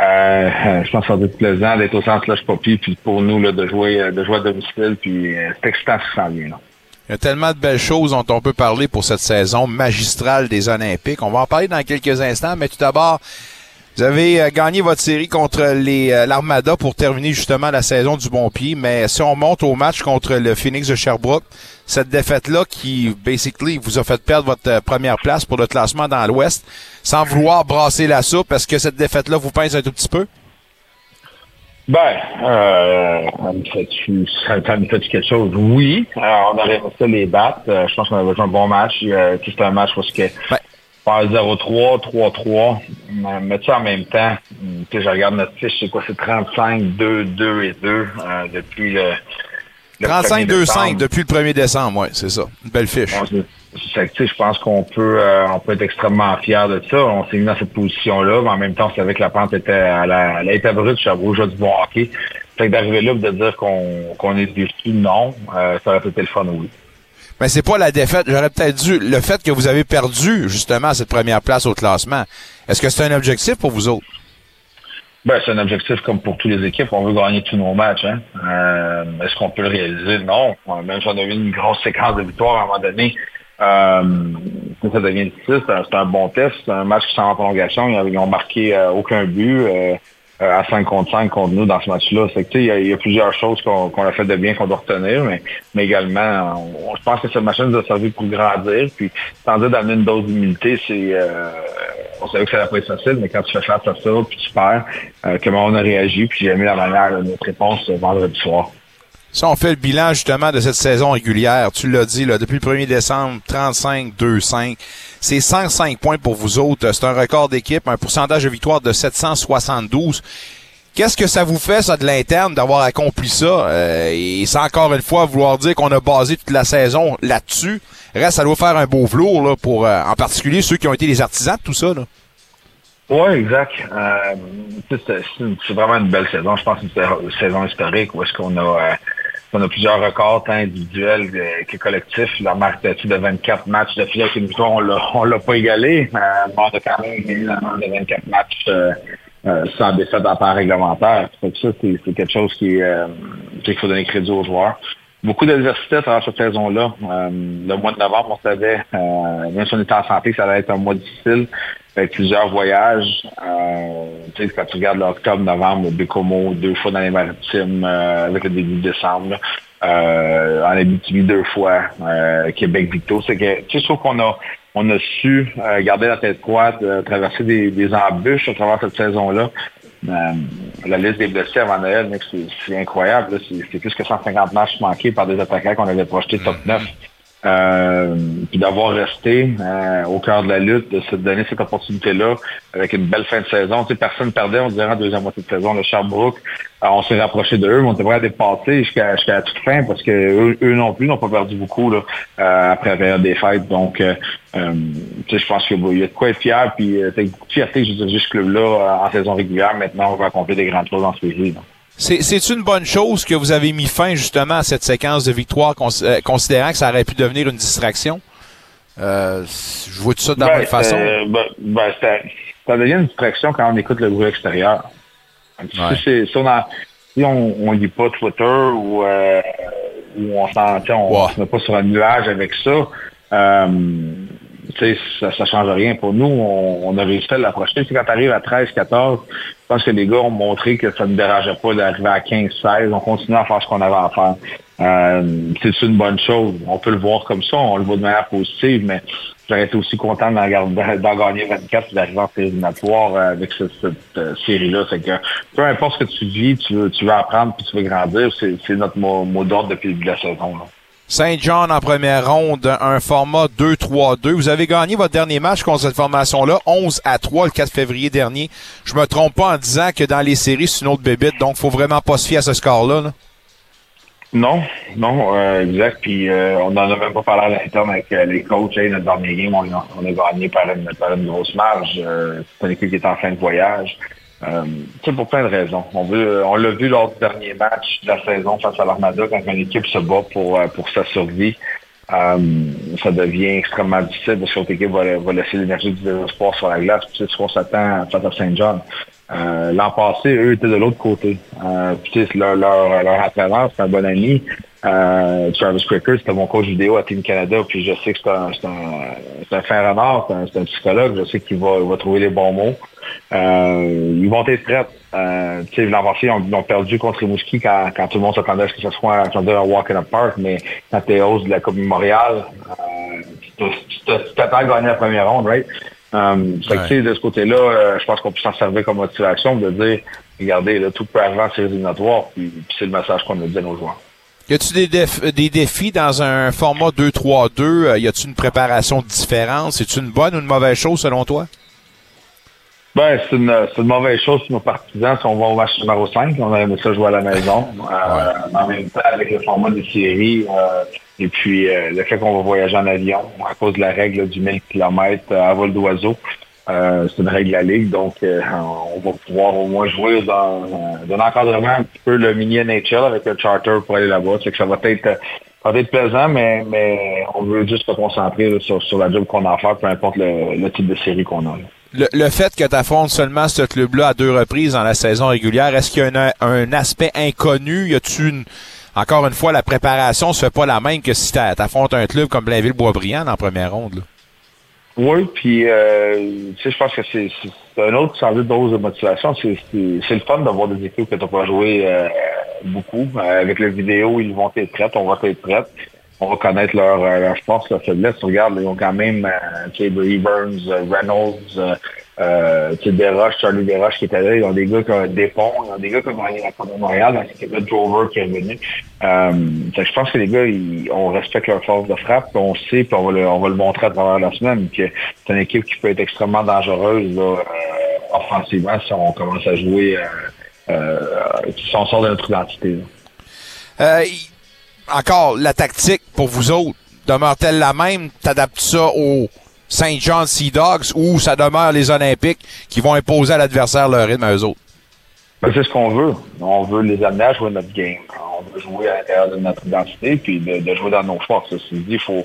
euh, je pense que ça va être plaisant d'être au centre Slush Poppy, puis pour nous là, de jouer euh, de jouer à domicile, puis euh, c'est excitant ce vient. Là. Il y a tellement de belles choses dont on peut parler pour cette saison magistrale des Olympiques. On va en parler dans quelques instants, mais tout d'abord, vous avez gagné votre série contre les l'Armada pour terminer justement la saison du bon pied. Mais si on monte au match contre le Phoenix de Sherbrooke, cette défaite-là qui, basically, vous a fait perdre votre première place pour le classement dans l'Ouest, sans vouloir brasser la soupe, est-ce que cette défaite-là vous pince un tout petit peu? Ben, euh, ça me fait quelque chose? Oui, euh, on aurait aimé ça les battre. Euh, je pense qu'on avait joué un bon match. Euh, C'était un match parce que ben. 0-3, 3-3. Mais tu sais, en même temps, je regarde notre fiche, c'est quoi, c'est 35, 2, 2 et 2 euh, depuis le. 35-2-5 depuis le 1er décembre, oui, c'est ça. Une belle fiche. je pense qu'on peut euh, on peut être extrêmement fier de ça. On s'est mis dans cette position-là, mais en même temps, on savait que la pente était à la, elle était brute, Chabot jouait du bon hockey. Fait que d'arriver là de dire qu'on qu'on est déçu, non, euh, ça aurait été le fun, oui. Mais c'est pas la défaite. J'aurais peut-être dû. Le fait que vous avez perdu, justement, cette première place au classement, est-ce que c'est un objectif pour vous autres? Ben, c'est un objectif comme pour toutes les équipes. On veut gagner tous nos matchs. Hein? Euh, est-ce qu'on peut le réaliser? Non. Même si on a eu une grosse séquence de victoires à un moment donné, euh, ça devient difficile. C'est un, bon test. C'est un match qui s'en en prolongation. Ils ont marqué euh, aucun but à 5 contre 5 contre nous dans ce match-là. Il y, y a plusieurs choses qu'on a fait de bien qu'on doit retenir, mais, mais également, je pense que cette machine nous a servi pour grandir. Puis, sans dire d'amener une dose d'humilité, c'est on savait que ça n'allait pas être facile, mais quand tu fais face à ça, puis tu perds, euh, comment on a réagi, puis j'ai aimé la manière de notre réponse vendredi soir. Si on fait le bilan justement de cette saison régulière, tu l'as dit, là, depuis le 1er décembre, 35-2-5. C'est 105 points pour vous autres. C'est un record d'équipe, un pourcentage de victoire de 772. Qu'est-ce que ça vous fait, ça, de l'interne, d'avoir accompli ça? Euh, et sans encore une fois vouloir dire qu'on a basé toute la saison là-dessus. Reste, ça doit faire un beau velours, là, pour, euh, en particulier ceux qui ont été les artisans de tout ça, là. Oui, exact. Euh, c'est vraiment une belle saison. Je pense que c'est une saison historique où est-ce qu'on a, on a plusieurs records tant individuels que, collectifs. La marque de, de 24 matchs de filet une on on l'a pas égalé. Mais on a quand même gagné la marque de 24 matchs euh, euh, sans défaite en temps réglementaire. Ça, c'est, quelque chose qui, euh, qu'il faut donner crédit aux joueurs. Beaucoup d'adversité à travers cette saison-là. Euh, le mois de novembre, on savait, euh, même si on était en santé, ça allait être un mois difficile avec plusieurs voyages. Euh, tu quand tu regardes l'octobre, novembre, au Bécomo, deux fois dans les maritimes, avec le début de décembre, en Abitibi deux fois, Québec Victo. C'est que, tu sais, qu'on a, on a su garder la tête froide, traverser des embûches à travers cette saison-là. Euh, la liste des blessés avant Noël, c'est incroyable. c'est plus que 150 matchs manqués par des attaquants qu'on avait projetés top 9. Euh, puis d'avoir resté euh, au cœur de la lutte, de se donner cette opportunité-là avec une belle fin de saison. Tu sais, personne perdait, on dirait en deuxième moitié de saison. Le Sherbrooke, on s'est rapproché de eux, mais on était prêt à dépasser jusqu'à jusqu'à la toute fin parce que eux, eux non plus n'ont pas perdu beaucoup là, euh, après la période des fêtes. Donc, euh, euh, tu sais, je pense qu'il y a de quoi être fier. Puis, t'as beaucoup de fierté j'ai dirigé ce club-là en saison régulière. Maintenant, on va accomplir des grandes choses en série. C'est une bonne chose que vous avez mis fin justement à cette séquence de victoires, cons- euh, considérant que ça aurait pu devenir une distraction? Euh, je vois tout ça de la Ben, bonne façon. euh, ben, ben, ça, ça devient une distraction quand on écoute le bruit extérieur. Si, on a- si on, pas Twitter ou, euh, ou on sais, on se met pas sur un nuage avec ça, euh, ça, ça change rien pour nous. On, on a réussi à l'approcher. Quand tu arrives à 13, 14, je pense que les gars ont montré que ça ne dérangeait pas d'arriver à 15, 16. On continue à faire ce qu'on avait à faire. Euh, c'est une bonne chose. On peut le voir comme ça, on le voit de manière positive, mais j'aurais été aussi content d'en, gagner 24 et d'arriver en série euh, avec cette, euh, série-là. C'est que peu importe ce que tu vis, tu veux, tu veux apprendre puis tu veux grandir. C'est, notre mot, mot d'ordre depuis le début de la saison. là. Saint John en première ronde, un format 2-3-2. Vous avez gagné votre dernier match contre cette formation-là, 11 à 3 le 4 février dernier. Je me trompe pas en disant que dans les séries, c'est une autre bébite, donc faut vraiment pas se fier à ce score-là. là. Non, non, euh, exact. Puis euh, on n'en a même pas parlé à l'interne avec euh, les coachs. Hey, notre dernier game, on, on a gagné par une, par une grosse marge. Euh, c'est une équipe qui est en fin de voyage. Euh, pour plein de raisons. On veut, on l'a vu lors du dernier match de la saison face à l'Armada, quand une équipe se bat pour, euh, pour sa survie. Euh, ça devient extrêmement difficile parce que l'autre équipe va, va laisser l'énergie du désespoir sur la glace. C'est ce qu'on s'attend face à Saint John. Euh, L'an passé, eux étaient de l'autre côté. Euh, leur, leur, leur entraîneur, c'est un bon ami. Euh, Travis Cricker, c'était mon coach vidéo à Team Canada, puis je sais que c'est un, un, un fin renard, c'est un, un psychologue, je sais qu'il va, va trouver les bons mots. Euh, ils vont être prêts. Euh, tu sais, l'an passé, ils ont, ils ont perdu contre Rimouski quand, quand tout le monde s'attendait à ce que ce soit un, un walk in the park, mais quand t'es hausse de la Coupe Montréal, euh, tu t'attends à gagner la première ronde, right? Euh, fait que, de ce côté-là, euh, je pense qu'on peut s'en servir comme motivation de dire, regardez, là, tout peut arriver en séries éliminatoires, puis, puis c'est le message qu'on a dit à nos joueurs. Y a-tu des, déf- des défis dans un format 2-3-2? Euh, Y a-tu une préparation différente? C'est une bonne ou une mauvaise chose selon toi? Ben, c'est une, c'est une mauvaise chose pour nos partisans si on va au match numéro 5. On a aimé ça jouer à la maison. Euh, En même temps, avec le format des séries euh, et puis euh, le fait qu'on va voyager en avion à cause de la règle du 1000 km à vol d'oiseau. Euh, c'est une règle de la Ligue, donc euh, on va pouvoir au moins jouer dans, euh, dans un encadrement un petit peu le mini NHL avec le charter pour aller là-bas. C'est que ça va être euh, ça va être plaisant, mais, mais on veut juste se concentrer là, sur, sur la job qu'on a à faire, peu importe le, le type de série qu'on a. là. Le, le fait que tu affrontes seulement ce club-là à deux reprises dans la saison régulière, est-ce qu'il y a un, un aspect inconnu? Y a-tu une, encore une fois, la préparation se fait pas la même que si t'a- t'affrontes un club comme Blainville-Boisbriand en première ronde? là? Oui, puis euh, tu je pense que c'est un autre sans doute dose de motivation. C'est le fun d'avoir des équipes que tu n'as pas joué euh, beaucoup. Euh, avec les vidéos, ils vont être prêts, on va être prêts. On va connaître leur, euh, leur force, leur faiblesse. Regarde, ils ont quand même euh, Burns, euh, Reynolds, euh, euh, Desroches, Charlie Desroches qui était là. Ils ont des gars qui ont des ponts, ils ont des gars qui ont gagné la Coupe de Montréal, dans cette équipe Drover qui est revenu. Euh, je pense que les gars, ils, on respecte leur force de frappe, puis on sait, puis on va le, on va le montrer à travers la semaine, que c'est une équipe qui peut être extrêmement dangereuse là, euh, offensivement si on commence à jouer, euh, si on sort de notre identité. là. Euh, encore, la tactique pour vous autres, demeure-t-elle la même? T'adaptes ça aux Saint John Sea Dogs ou ça demeure les Olympiques qui vont imposer à l'adversaire leur rythme à eux autres? Ben, c'est ce qu'on veut. On veut les amener à jouer notre game. On veut jouer à l'intérieur de notre identité puis de, jouer dans nos forces. Il faut,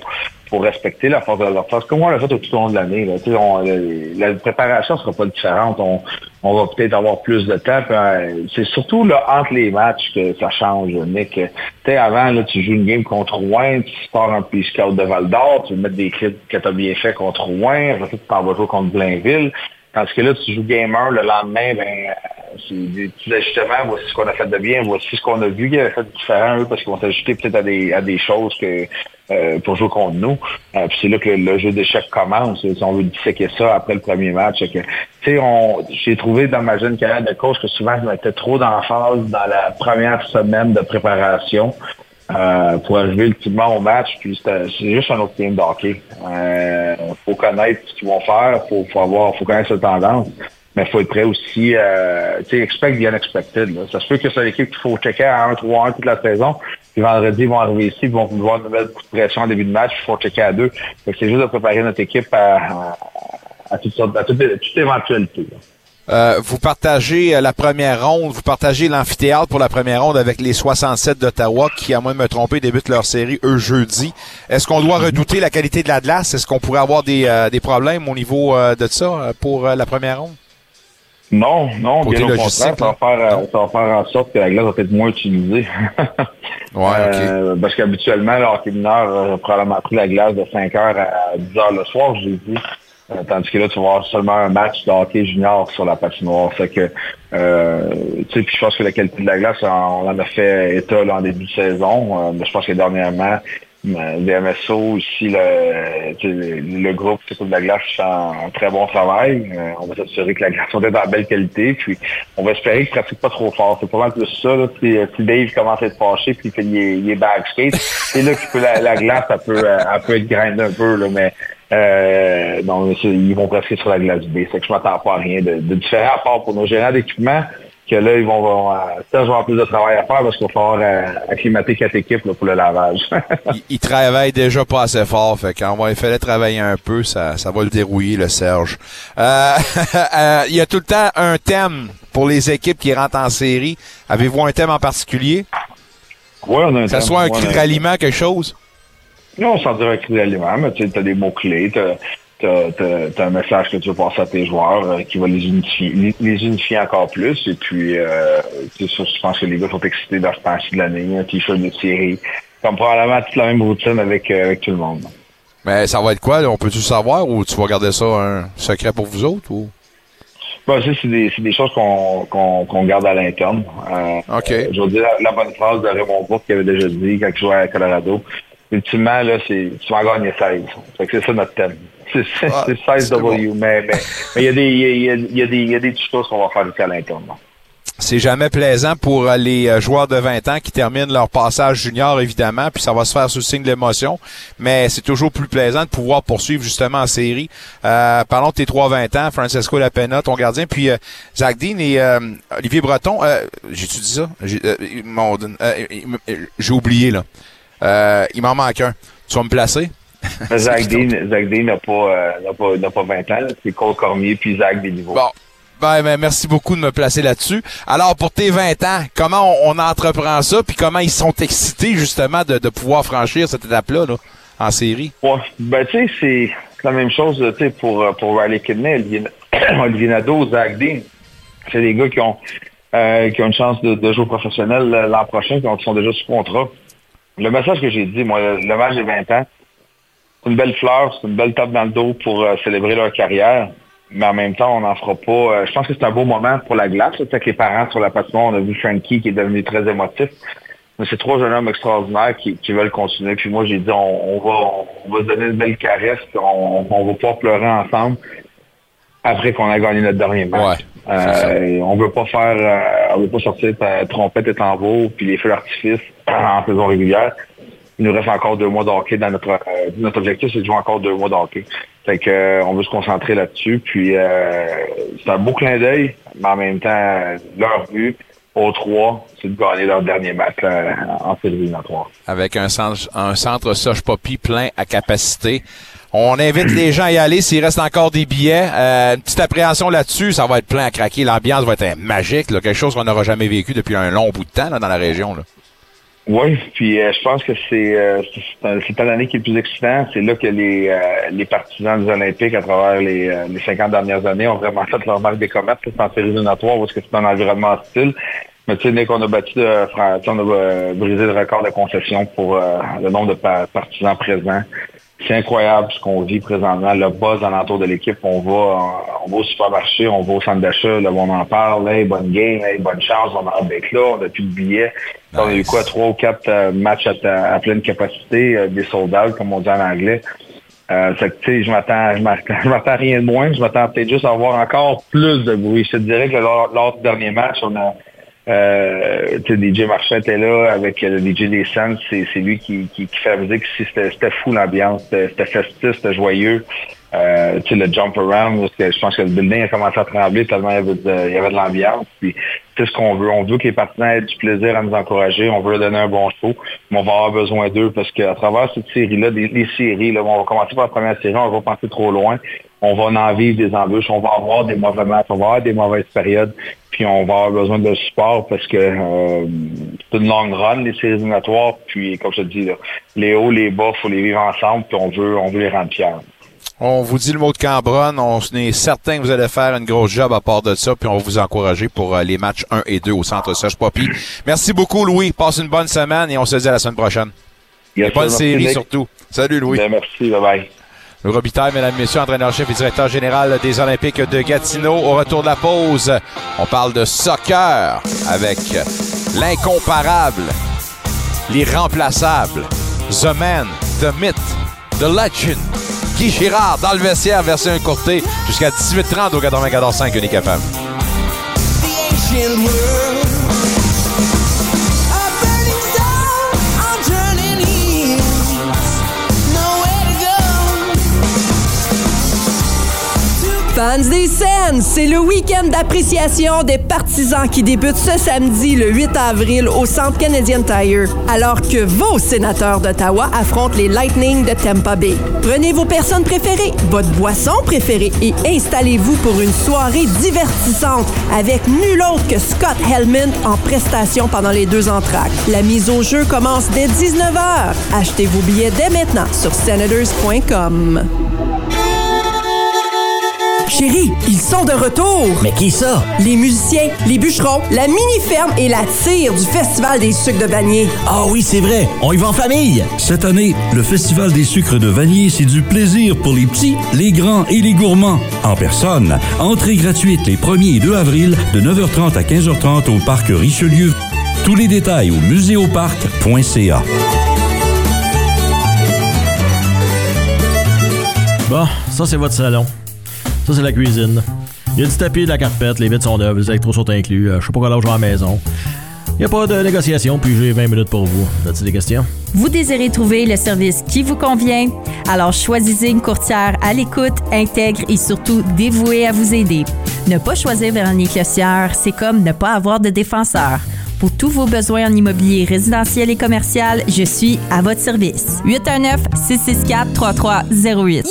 faut respecter la force de leur force. Comme on l'a fait tout au long de l'année. le- La préparation sera pas différente. On, on va peut-être avoir plus de temps. euh, C'est surtout là, entre les matchs que ça change, Nick. Sais, avant, là, tu joues une game contre Rouen, tu pars un petit scout de Val d'Or, tu veux mettre des clips que tu as bien fait contre Rouen, tu t'en vas jouer contre Blainville. Tandis que là, tu joues gamer le lendemain, ben, c'est des petits ajustements, voici ce qu'on a fait de bien, voici ce qu'on a vu qui avait fait de différent, parce qu'ils vont s'ajuster peut-être à des, à des choses que euh, pour jouer contre nous. Euh, puis c'est là que le, jeu d'échecs commence. Si on veut disséquer ça après le premier match. Tu sais, j'ai trouvé dans ma jeune carrière de coach que souvent je mettais trop d'emphase dans la première semaine de préparation. Euh, pour arriver ultimement au match, puis c'est c'est juste un autre game de hockey. Euh, faut connaître ce qu'ils vont faire, faut, faut avoir, faut connaître sa tendance, mais faut être prêt aussi, euh, tu sais, expect the unexpected. Là. Ça se peut que c'est l'équipe qu'il faut checker à 1-3-1 toute la saison, puis vendredi, ils vont arriver ici, ils vont vouloir nous mettre beaucoup de pression en début de match, il faut checker à deux. C'est juste de préparer notre équipe à, à, à toutes sortes, à toute, toute éventualité. là. Euh, vous partagez euh, la première ronde, vous partagez l'amphithéâtre pour la première ronde avec les 67 d'Ottawa qui, à moins de me tromper, débutent leur série eux jeudi. Est-ce qu'on doit redouter la qualité de la glace? Est-ce qu'on pourrait avoir des, euh, des problèmes au niveau euh, de ça euh, pour euh, la première ronde? Non, non, Côté bien au contraire, ça va, faire, ça va faire en sorte que la glace va être moins utilisée. Ouais, Euh, parce qu'habituellement, le hockey mineur a probablement pris la glace de 5 heures à 10 heures le soir, j'ai dit. Euh, tandis que là, tu vas avoir seulement un match de hockey junior sur la patinoire. Fait que, euh, tu sais, puis je pense que la qualité de la glace, on, en a fait état là, en début de saison. Euh, mais je pense que dernièrement, euh, les MSO ici, le, le, groupe de la glace fait un, un très bon travail. On va s'assurer que la glace soit en belle qualité. Puis on va espérer qu'il ne pratique pas trop fort. C'est pas mal plus ça. Là, si, si Dave commence à être fâché puis qu'il est, il est backskate, c'est là que peut, la, la glace, elle peut, elle peut être grindée un peu. Là, mais euh, non, c'est- ils vont presque sur la glace B. C'est que je m'attends pas à rien de, de différent à part pour nos gérants d'équipement que là, ils vont, vont euh, avoir plus de travail à faire parce qu'il va falloir euh, acclimater quatre équipes là, pour le lavage. il, il travaille déjà pas assez fort, fait qu'on va il fallait travailler un peu, ça, ça va le dérouiller, le Serge. Euh, euh, il y a tout le temps un thème pour les équipes qui rentrent en série. Avez-vous un thème en particulier? Oui, on a un Que ça thème. soit un cri de ralliement, quelque chose? Non, sans dire un cri mais tu as des mots-clés, tu as, un message que tu veux passer à tes joueurs euh, qui va les unifier, les, les unifier encore plus. Et puis, euh, je pense que les gars sont excités dans ce temps-ci de l'année, un t-shirt de série, comme probablement toute la même routine avec, euh, avec tout le monde. Mais ça va être quoi? là? On peut-tu savoir ou tu vas garder ça un secret pour vous autres? Ou? Bon, ça, c'est des, des choses qu'on garde à l'interne. Euh, OK. euh, je vais dire la, la bonne phrase de Raymond Bourque qui avait déjà dit quand il jouait à Colorado. Ultimement, là, c'est tu vas en gagner 16. Fait que c'est ça notre thème. C'est c'est- Ah, c'est 16 c'est W, mais mais mais il y a des il y a, il y a des il y a des choses qu'on va faire ici à l'interne. C'est jamais plaisant pour euh, les euh, joueurs de 20 ans qui terminent leur passage junior, évidemment, puis ça va se faire sous le signe de l'émotion, mais c'est toujours plus plaisant de pouvoir poursuivre justement en série. Euh, parlons de tes 3-20 ans, Francesco Lapena, ton gardien, puis euh, Zach Dean et euh, Olivier Breton. Euh, J'ai-tu dit ça? Euh, euh, euh, j'ai oublié, là. Euh, il m'en manque un. Tu vas me placer? Zach Dean, n'a pas, euh, pas, pas 20 ans. C'est Cole Cormier puis Zach des niveaux. Bon. Ben, ben, merci beaucoup de me placer là-dessus. Alors, pour tes 20 ans, comment on, on entreprend ça, puis comment ils sont excités, justement, de, de pouvoir franchir cette étape-là, là, en série? Ouais. Ben, tu sais, c'est la même chose tu sais, pour, euh, pour Riley Kidney, Olivier, Olivier Nadeau, Zach Dean. C'est des gars qui ont, euh, qui ont une chance de, de jouer professionnel l'an prochain, qui sont déjà sous contrat. Le message que j'ai dit, moi, le, match des 20 ans, c'est une belle fleur, c'est une belle tape dans le dos pour euh, célébrer leur carrière. Mais en même temps, on n'en fera pas. euh, je pense que c'est un beau moment pour la glace. là, Avec les parents sur la patinoire, on a vu Frankie qui est devenu très émotif. Mais c'est trois jeunes hommes extraordinaires qui, qui veulent continuer. Puis moi, j'ai dit, on, on va, on va se donner une belle caresse. On, on va pouvoir pleurer ensemble après qu'on a gagné notre dernier match. Euh, on veut pas faire, euh, on veut pas sortir trompette et tambour puis les feux d'artifice en saison régulière. Il nous reste encore deux mois de hockey dans notre euh, notre objectif, c'est de jouer encore deux mois de hockey. Fait que euh, on veut se concentrer là-dessus. Puis euh, c'est un beau clin d'œil, mais en même temps, leur but aux trois, c'est de gagner leur dernier match euh, en série éliminatoire. Avec un centre, un centre Soche Poppy plein à capacité. On invite les gens à y aller s'il reste encore des billets. Euh, une petite appréhension là-dessus, ça va être plein à craquer. L'ambiance va être magique, là, quelque chose qu'on n'aura jamais vécu depuis un long bout de temps là, dans la région. Là. Oui, puis euh, je pense que c'est euh, c'est l'année qui est le plus excitant. C'est là que les, euh, les partisans des Olympiques, à travers les, euh, les 50 dernières années, ont vraiment fait leur marque des comètes. C'est en série éliminatoire parce que c'est un environnement hostile. Mais tu sais, qu'on a battu, euh, on a brisé le record de concession pour le nombre de pa- partisans présents. C'est incroyable ce qu'on vit présentement. Le buzz alentour de l'équipe, on va, on va au supermarché, on va au centre d'achat, là, on en parle, hey, bonne game, hey, bonne chance, on a avec là, on a plus de billets. On a eu quoi, trois ou quatre euh, matchs à, pleine capacité, euh, des sold out, comme on dit en anglais. Euh, fait que, tu sais, je m'attends, je m'attends, je m'attends à rien de moins. Je m'attends peut-être juste à avoir encore plus de bruit. Je te dirais que lors, lors du dernier match, on a, euh, DJ Marchand était là avec euh, le DJ des Suns. C'est, lui qui, qui, qui fait la musique. C'était, fou l'ambiance. C'était, festif, c'était joyeux. Euh, tu le jump around, parce que je pense que le building a commencé à trembler tellement il y avait de, il y avait de l'ambiance. Puis, c'est ce qu'on veut. On veut que les partenaires aient du plaisir à nous encourager. On veut leur donner un bon show. Mais on va avoir besoin d'eux parce qu'à travers cette série-là, les séries, là, on va commencer par la première série, on va penser trop loin. On va en vivre des embûches. On va avoir des mauvais matchs. On va avoir des mauvaises périodes. Puis on va avoir besoin de support parce que euh, c'est une longue run, les séries éliminatoires. Puis, comme je te dis, là, les hauts, les bas, faut les vivre ensemble. Puis on veut, on veut les rendre fiers. On vous dit le mot de Cambronne. On est certain que vous allez faire une grosse job à part de ça. Puis on va vous encourager pour euh, les matchs 1 et 2 au centre Serge Poppy. Merci beaucoup, Louis. Passe une bonne semaine et on se dit à la semaine prochaine. Et bonne série surtout. Salut, Louis. Merci. Bye-bye. Le Robitaille, mesdames, messieurs, entraîneur-chef et directeur général des Olympiques de Gatineau. Au retour de la pause, on parle de soccer avec l'incomparable, l'irremplaçable, The Man, The Myth, The Legend, Guy Girard dans le vestiaire, version encurtée, jusqu'à 18h30 au 94.5 Unique FM. Fans des scènes, c'est le week-end d'appréciation des partisans qui débute ce samedi, le 8 avril, au Centre Canadian Tire, alors que vos sénateurs d'Ottawa affrontent les Lightning de Tampa Bay. Prenez vos personnes préférées, votre boisson préférée et installez-vous pour une soirée divertissante avec nul autre que Scott Helmond en prestation pendant les deux entractes. La mise au jeu commence dès 19h. Achetez vos billets dès maintenant sur senators.com. Chérie, ils sont de retour! Mais qui ça? Les musiciens, les bûcherons, la mini-ferme et la tire du Festival des sucres de Vanier. Ah oui, c'est vrai, on y va en famille. Cette année, le Festival des sucres de Vanier, c'est du plaisir pour les petits, les grands et les gourmands. En personne, entrée gratuite les 1er et 2 avril de 9h30 à 15h30 au Parc Richelieu. Tous les détails au muséoparc.ca. Bon, ça c'est votre salon. Ça c'est la cuisine. Il y a du tapis, de la carpette, les vitres sont neuves, les électros sont inclus. Euh, je sais pas âge j'ai à la maison. Il n'y a pas de négociation, puis j'ai 20 minutes pour vous. As-tu des questions? Vous désirez trouver le service qui vous convient? Alors choisissez une courtière à l'écoute, intègre et surtout dévouée à vous aider. Ne pas choisir Véronique Lossière, c'est comme ne pas avoir de défenseur. Pour tous vos besoins en immobilier résidentiel et commercial, je suis à votre service. 819-664-3308.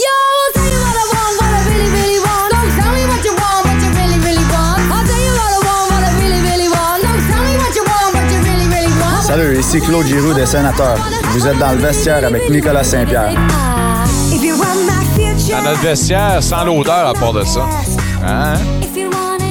Ici Claude Giroux des Sénateurs. Vous êtes dans le vestiaire avec Nicolas Saint-Pierre. Dans notre vestiaire, sans l'odeur à part de ça. Hein?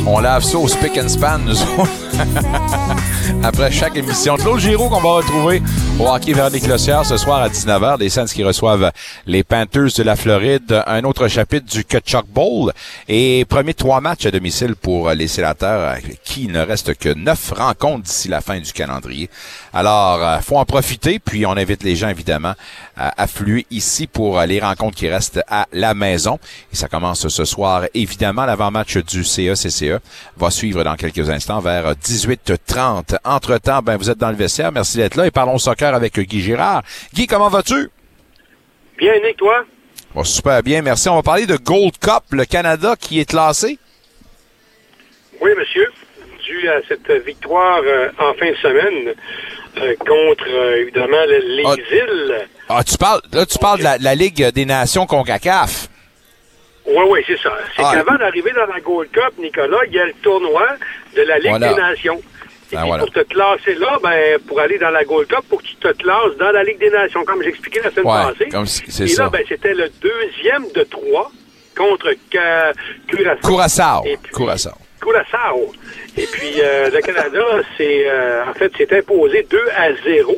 On lave ça au spick and span, nous autres. Après chaque émission. Claude Giraud qu'on va retrouver au hockey Véronique Lossière ce soir à 19h. Des Saints qui reçoivent les Panthers de la Floride. Un autre chapitre du Kutchuk Bowl. Et premier trois matchs à domicile pour les sénateurs qui ne reste que neuf rencontres d'ici la fin du calendrier. Alors, euh, faut en profiter. Puis on invite les gens évidemment à affluer ici pour euh, les rencontres qui restent à la maison. Et ça commence ce soir. Évidemment, l'avant-match du CA-CCE va suivre dans quelques instants vers 18h30. Entre-temps, ben, vous êtes dans le vestiaire. Merci d'être là et parlons soccer avec Guy Girard. Guy, comment vas-tu? Bien, Nick, toi? Bon, super bien, merci. On va parler de Gold Cup, le Canada qui est classé. Oui, monsieur. Dû à cette victoire euh, en fin de semaine euh, contre, euh, évidemment, le- les îles. Ah, tu parles, là, tu parles de la, la Ligue des Nations CONCACAF. Oui, oui, c'est ça. C'est Ah. qu'avant d'arriver dans la Gold Cup, Nicolas, il y a le tournoi de la Ligue Voilà. des Nations. Et Ben, puis, voilà. pour te classer là, ben, pour aller dans la Gold Cup, pour que tu te classes dans la Ligue des Nations, comme j'expliquais la semaine Ouais, passée. Et ça. là, ben, c'était le deuxième de trois contre Curaçao. Curaçao. Et puis- Curaçao. Curaçao. Et puis, euh, le Canada, c'est, euh, en fait, s'est imposé 2 à 0.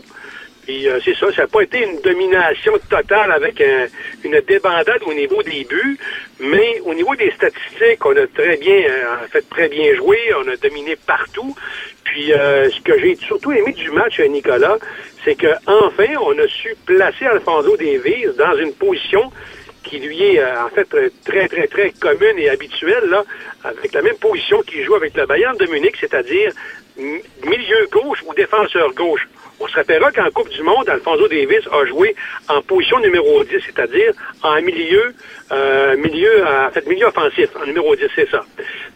Puis, euh, c'est ça, ça n'a pas été une domination totale avec un- une débandade au niveau des buts, mais au niveau des statistiques, on a très bien, euh, en fait, très bien joué, on a dominé partout. Puis, euh, ce que j'ai surtout aimé du match, euh, Nicolas, c'est que enfin, on a su placer Alfonso Davies dans une position qui lui est euh, en fait euh, très, très, très commune et habituelle, là, avec la même position qu'il joue avec le Bayern de Munich, c'est-à-dire milieu gauche ou défenseur gauche. On se rappellera qu'en Coupe du Monde, Alfonso Davis a joué en position numéro 10, c'est-à-dire en milieu, euh, milieu, en fait, milieu offensif, en numéro 10, c'est ça.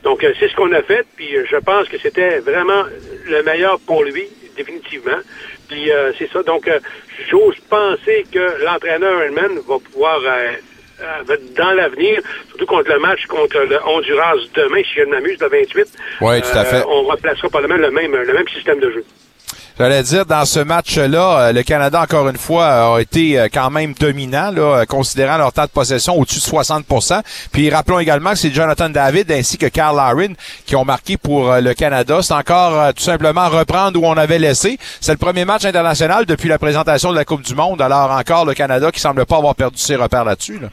Donc, euh, c'est ce qu'on a fait, puis euh, je pense que c'était vraiment le meilleur pour lui, définitivement. Puis, euh, c'est ça. Donc, euh, j'ose penser que l'entraîneur Hellman va pouvoir euh, euh, dans l'avenir, surtout contre le match contre le Honduras demain, si je ne m'amuse, le 28. Oui, tout à fait. On replacera probablement le même, le même système de jeu. J'allais dire, dans ce match-là, euh, le Canada, encore une fois, a été euh, quand même dominant, là, euh, considérant leur temps de possession au-dessus de 60% Puis rappelons également que c'est Jonathan David ainsi que Carl Larin qui ont marqué pour euh, le Canada. C'est encore euh, tout simplement reprendre où on avait laissé. C'est le premier match international depuis la présentation de la Coupe du Monde. Alors encore le Canada qui semble pas avoir perdu ses repères là-dessus. Là.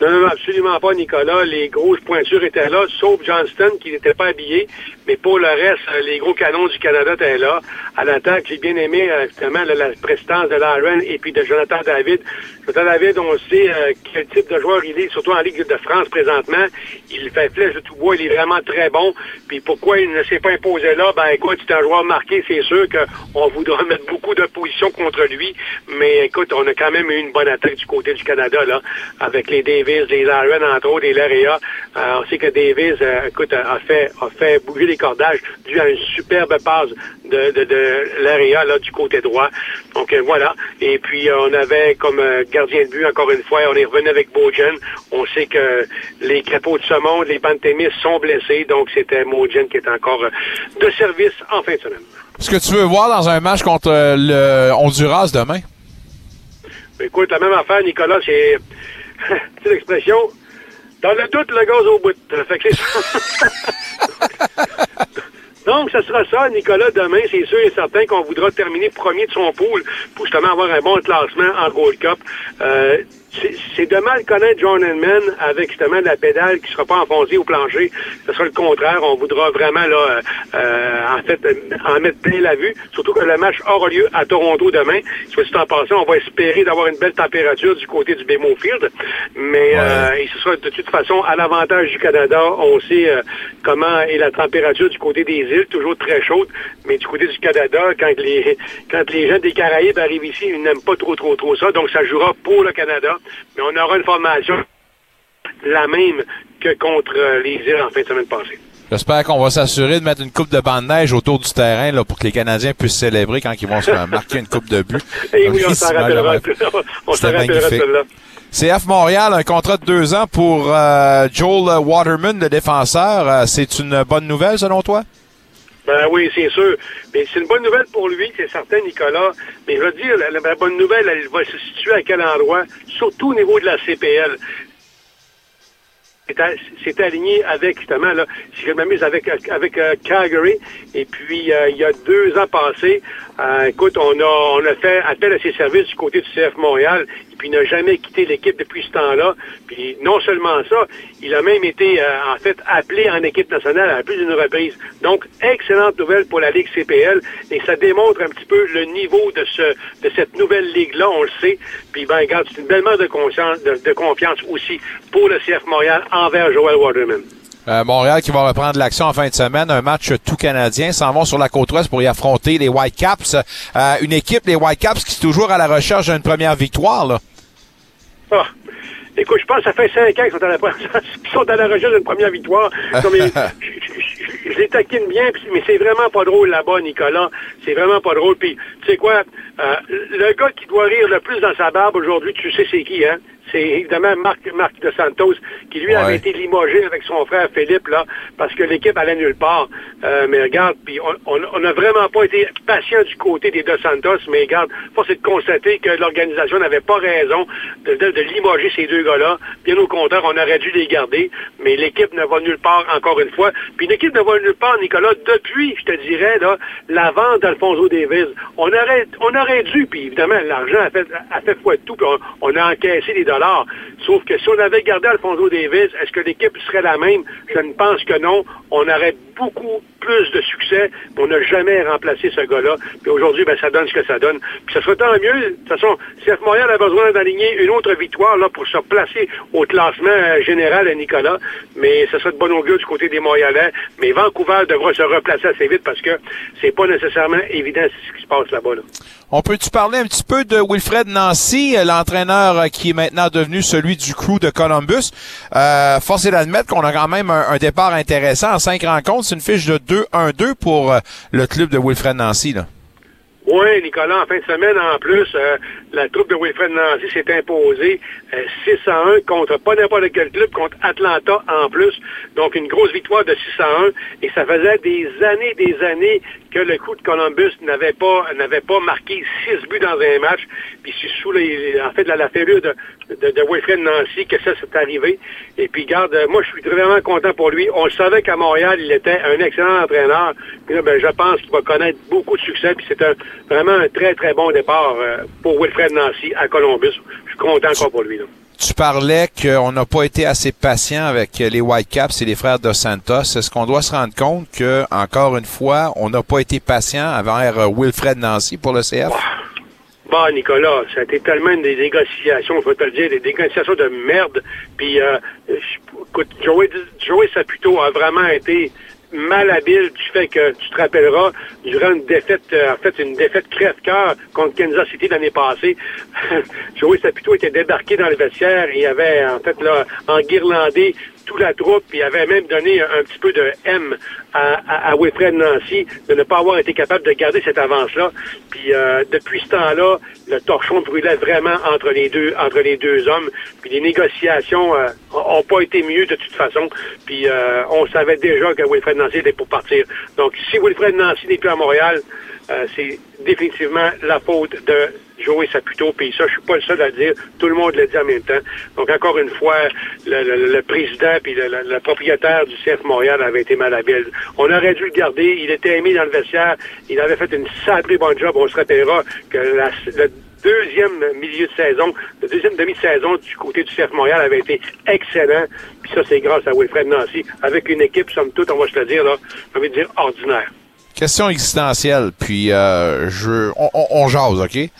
Non, non, absolument pas, Nicolas. Les grosses pointures étaient là, sauf Johnston qui n'était pas habillé. Mais pour le reste, euh, les gros canons du Canada étaient là. À l'attaque, j'ai bien aimé euh, justement la prestance de Laren et puis de Jonathan David. Jonathan David, on sait euh, quel type de joueur il est, surtout en Ligue de France présentement. Il fait flèche de tout bois, il est vraiment très bon. Puis pourquoi il ne s'est pas imposé là? Ben écoute, c'est un joueur marqué, c'est sûr qu'on voudra mettre beaucoup d'opposition contre lui. Mais écoute, on a quand même eu une bonne attaque du côté du Canada, là, avec les Davis, les Laren, entre autres, et Larea. On sait que Davis, écoute, a fait, a fait bouger les cordages dû à une superbe passe de, de, de Larea, là, du côté droit. Donc, euh, voilà. Et puis, euh, on avait comme euh, gardien de but, encore une fois, on est revenu avec Bojan. On sait que les crapauds de saumon, les Pantémis sont blessés. Donc, c'était Mojan qui est encore de service en fin de semaine. Ce que tu veux voir dans un match contre le Honduras demain? Écoute, la même affaire, Nicolas, c'est c'est l'expression. Dans le doute, le gaz au bout. Fait que c'est ça. Donc, ce sera ça, Nicolas, demain. C'est sûr et certain qu'on voudra terminer premier de son pool pour justement avoir un bon classement en Gold Cup. Euh, c'est- de mal connaître John Henman avec justement la pédale qui sera pas enfoncée au plancher. Ce sera le contraire. On voudra vraiment là, euh, euh, en fait, euh, en mettre plein la vue. Surtout que le match aura lieu à Toronto demain. Soit dit en passant, on va espérer d'avoir une belle température du côté du BMO Field. Mais euh, et ce sera de toute façon à l'avantage du Canada. On sait euh, comment est la température du côté des îles, toujours très chaude. Mais du côté du Canada, quand les quand les gens des Caraïbes arrivent ici, ils n'aiment pas trop trop trop ça. Donc ça jouera pour le Canada. Mais on aura une formation la même que contre les îles en fin de semaine passée. J'espère qu'on va s'assurer de mettre une coupe de bande neige autour du terrain là, pour que les Canadiens puissent célébrer quand ils vont se marquer une coupe de but. Et oui, on s'en rappellera. On s'en rappellera. CF Montréal, un contrat de deux ans pour euh, Joel Waterman, le défenseur. Euh, c'est une bonne nouvelle selon toi? Ben oui, c'est sûr. Mais c'est une bonne nouvelle pour lui, c'est certain, Nicolas. Mais je veux dire, la, bonne nouvelle, elle va se situer à quel endroit? Surtout au niveau de la CPL. C'est aligné avec, justement, là, si je m'amuse, avec, avec euh, Calgary. Et puis, euh, il y a deux ans passés, euh, écoute, on a, on a fait appel à ses services du côté du CF Montréal. Et puis, il n'a jamais quitté l'équipe depuis ce temps-là. Puis, non seulement ça, il a même été, euh, en fait, appelé en équipe nationale à plus d'une reprise. Donc, excellente nouvelle pour la Ligue CPL. Et ça démontre un petit peu le niveau de ce, de cette nouvelle ligue-là, on le sait. Puis, ben, regarde, c'est une belle de confiance, de, de confiance aussi pour le CF Montréal envers Joel Waterman. Euh, Montréal qui va reprendre l'action en fin de semaine, un match tout canadien, s'en vont sur la côte ouest pour y affronter les Whitecaps. Euh, une équipe, les Whitecaps, qui est toujours à la recherche d'une première victoire. Là. Ah. Écoute, je pense que ça fait cinq ans qu'ils sont à la, qu'ils sont à la recherche d'une première victoire. Non, mais je, je- je les taquine bien, mais c'est vraiment pas drôle là-bas, Nicolas. C'est vraiment pas drôle. Puis, tu sais quoi, euh, le gars qui doit rire le plus dans sa barbe aujourd'hui, tu sais c'est qui, hein? C'est évidemment Marc, Marc de Santos, qui lui avait été limogé avec son frère Philippe, là, parce que l'équipe allait nulle part. Euh, mais regarde, puis on- n'a vraiment pas été patient du côté des Dos Santos, mais regarde, force est de constater que l'organisation n'avait pas raison de, de- de limoger ces deux gars-là. Bien au contraire, on aurait dû les garder, mais l'équipe ne va nulle part encore une fois. Puis l'équipe ne va nulle part, Nicolas, depuis, je te dirais, là, la vente d'Alfonso Davis. On aurait, on aurait dû, puis évidemment, l'argent a fait, a fait foi de tout, puis on, on a encaissé des dollars. Sauf que si on avait gardé Alfonso Davis, est-ce que l'équipe serait la même? Je ne pense que non. On aurait beaucoup plus de succès. On n'a jamais remplacé ce gars-là. Puis aujourd'hui, ben, ça donne ce que ça donne. Puis ça serait tant mieux. De toute façon, CF Montréal a besoin d'aligner une autre victoire là, pour se placer au classement euh, général à Nicolas. Mais ça serait de bon augure du côté des Montréalais. Mais Vancouver devra se replacer assez vite parce que c'est pas nécessairement évident ce qui se passe là-bas. Là. On peut-tu parler un petit peu de Wilfred Nancy, euh, l'entraîneur euh, qui est maintenant devenu celui du crew de Columbus? Euh, force est d'admettre qu'on a quand même un, départ intéressant en cinq rencontres. C'est une fiche de 2-1-2 pour le club de Wilfred Nancy. Oui, Nicolas, en fin de semaine, en plus, la troupe de Wilfred Nancy s'est imposée euh, 6 à 1 contre pas n'importe quel club, contre Atlanta en plus. Donc, une grosse victoire de 6 à 1. Et ça faisait des années, des années que le coup de Columbus n'avait pas n'avait pas marqué 6 buts dans un match. Puis c'est sous les, la, la de, de, Wilfred Nancy que ça s'est arrivé. Et puis, garde, moi, je suis vraiment content pour lui. On savait qu'à Montréal, il était un excellent entraîneur. Puis là, ben, je pense qu'il va connaître beaucoup de succès. Puis c'est un, vraiment un très, très bon départ euh, pour Wilfred Nancy à Columbus. Je suis content encore pour lui. Tu parlais qu'on n'a pas été assez patient avec les Whitecaps et les frères Dos Santos. Est-ce qu'on doit se rendre compte que, encore une fois, on n'a pas été patient envers euh, Wilfred Nancy pour le CF? Bah, Nicolas, ça a été tellement des négociations, faut te le dire, des négociations de merde. Puis, euh, je- écoute, Joey, Joey Saputo a vraiment été malhabile du fait que, tu te rappelleras, durant une défaite, euh, en fait, une défaite crève-cœur contre Kansas City l'année passée, Joey Saputo était débarqué dans le vestiaire. Et avait, en fait, là, enguirlandé toute la troupe, il avait même donné un, petit peu de M à, Wilfred Nancy de ne pas avoir été capable de garder cette avance-là. Puis euh, depuis ce temps-là, le torchon brûlait vraiment entre les deux entre les deux hommes. Puis les négociations euh, pas été mieux de toute façon. Puis euh, on savait déjà que Wilfred Nancy était pour partir. Donc si Wilfred Nancy n'est plus à Montréal, euh, c'est définitivement la faute de Joey Saputo, puis ça, je suis pas le seul à le dire. Tout le monde le dit en même temps. Donc, encore une fois, le, le- le président puis le, le- propriétaire du CF Montréal avait été malhabile. On aurait dû le garder. Il était aimé dans le vestiaire. Il avait fait une sacrée bonne job. On se rappellera que la, le deuxième milieu de saison, le deuxième demi-saison du côté du CF Montréal avait été excellent. Puis ça, c'est grâce à Wilfred Nancy, avec une équipe, somme toute, on va se le dire, là, envie de dire ordinaire. Question existentielle, puis euh, je, on, on, jase, OK?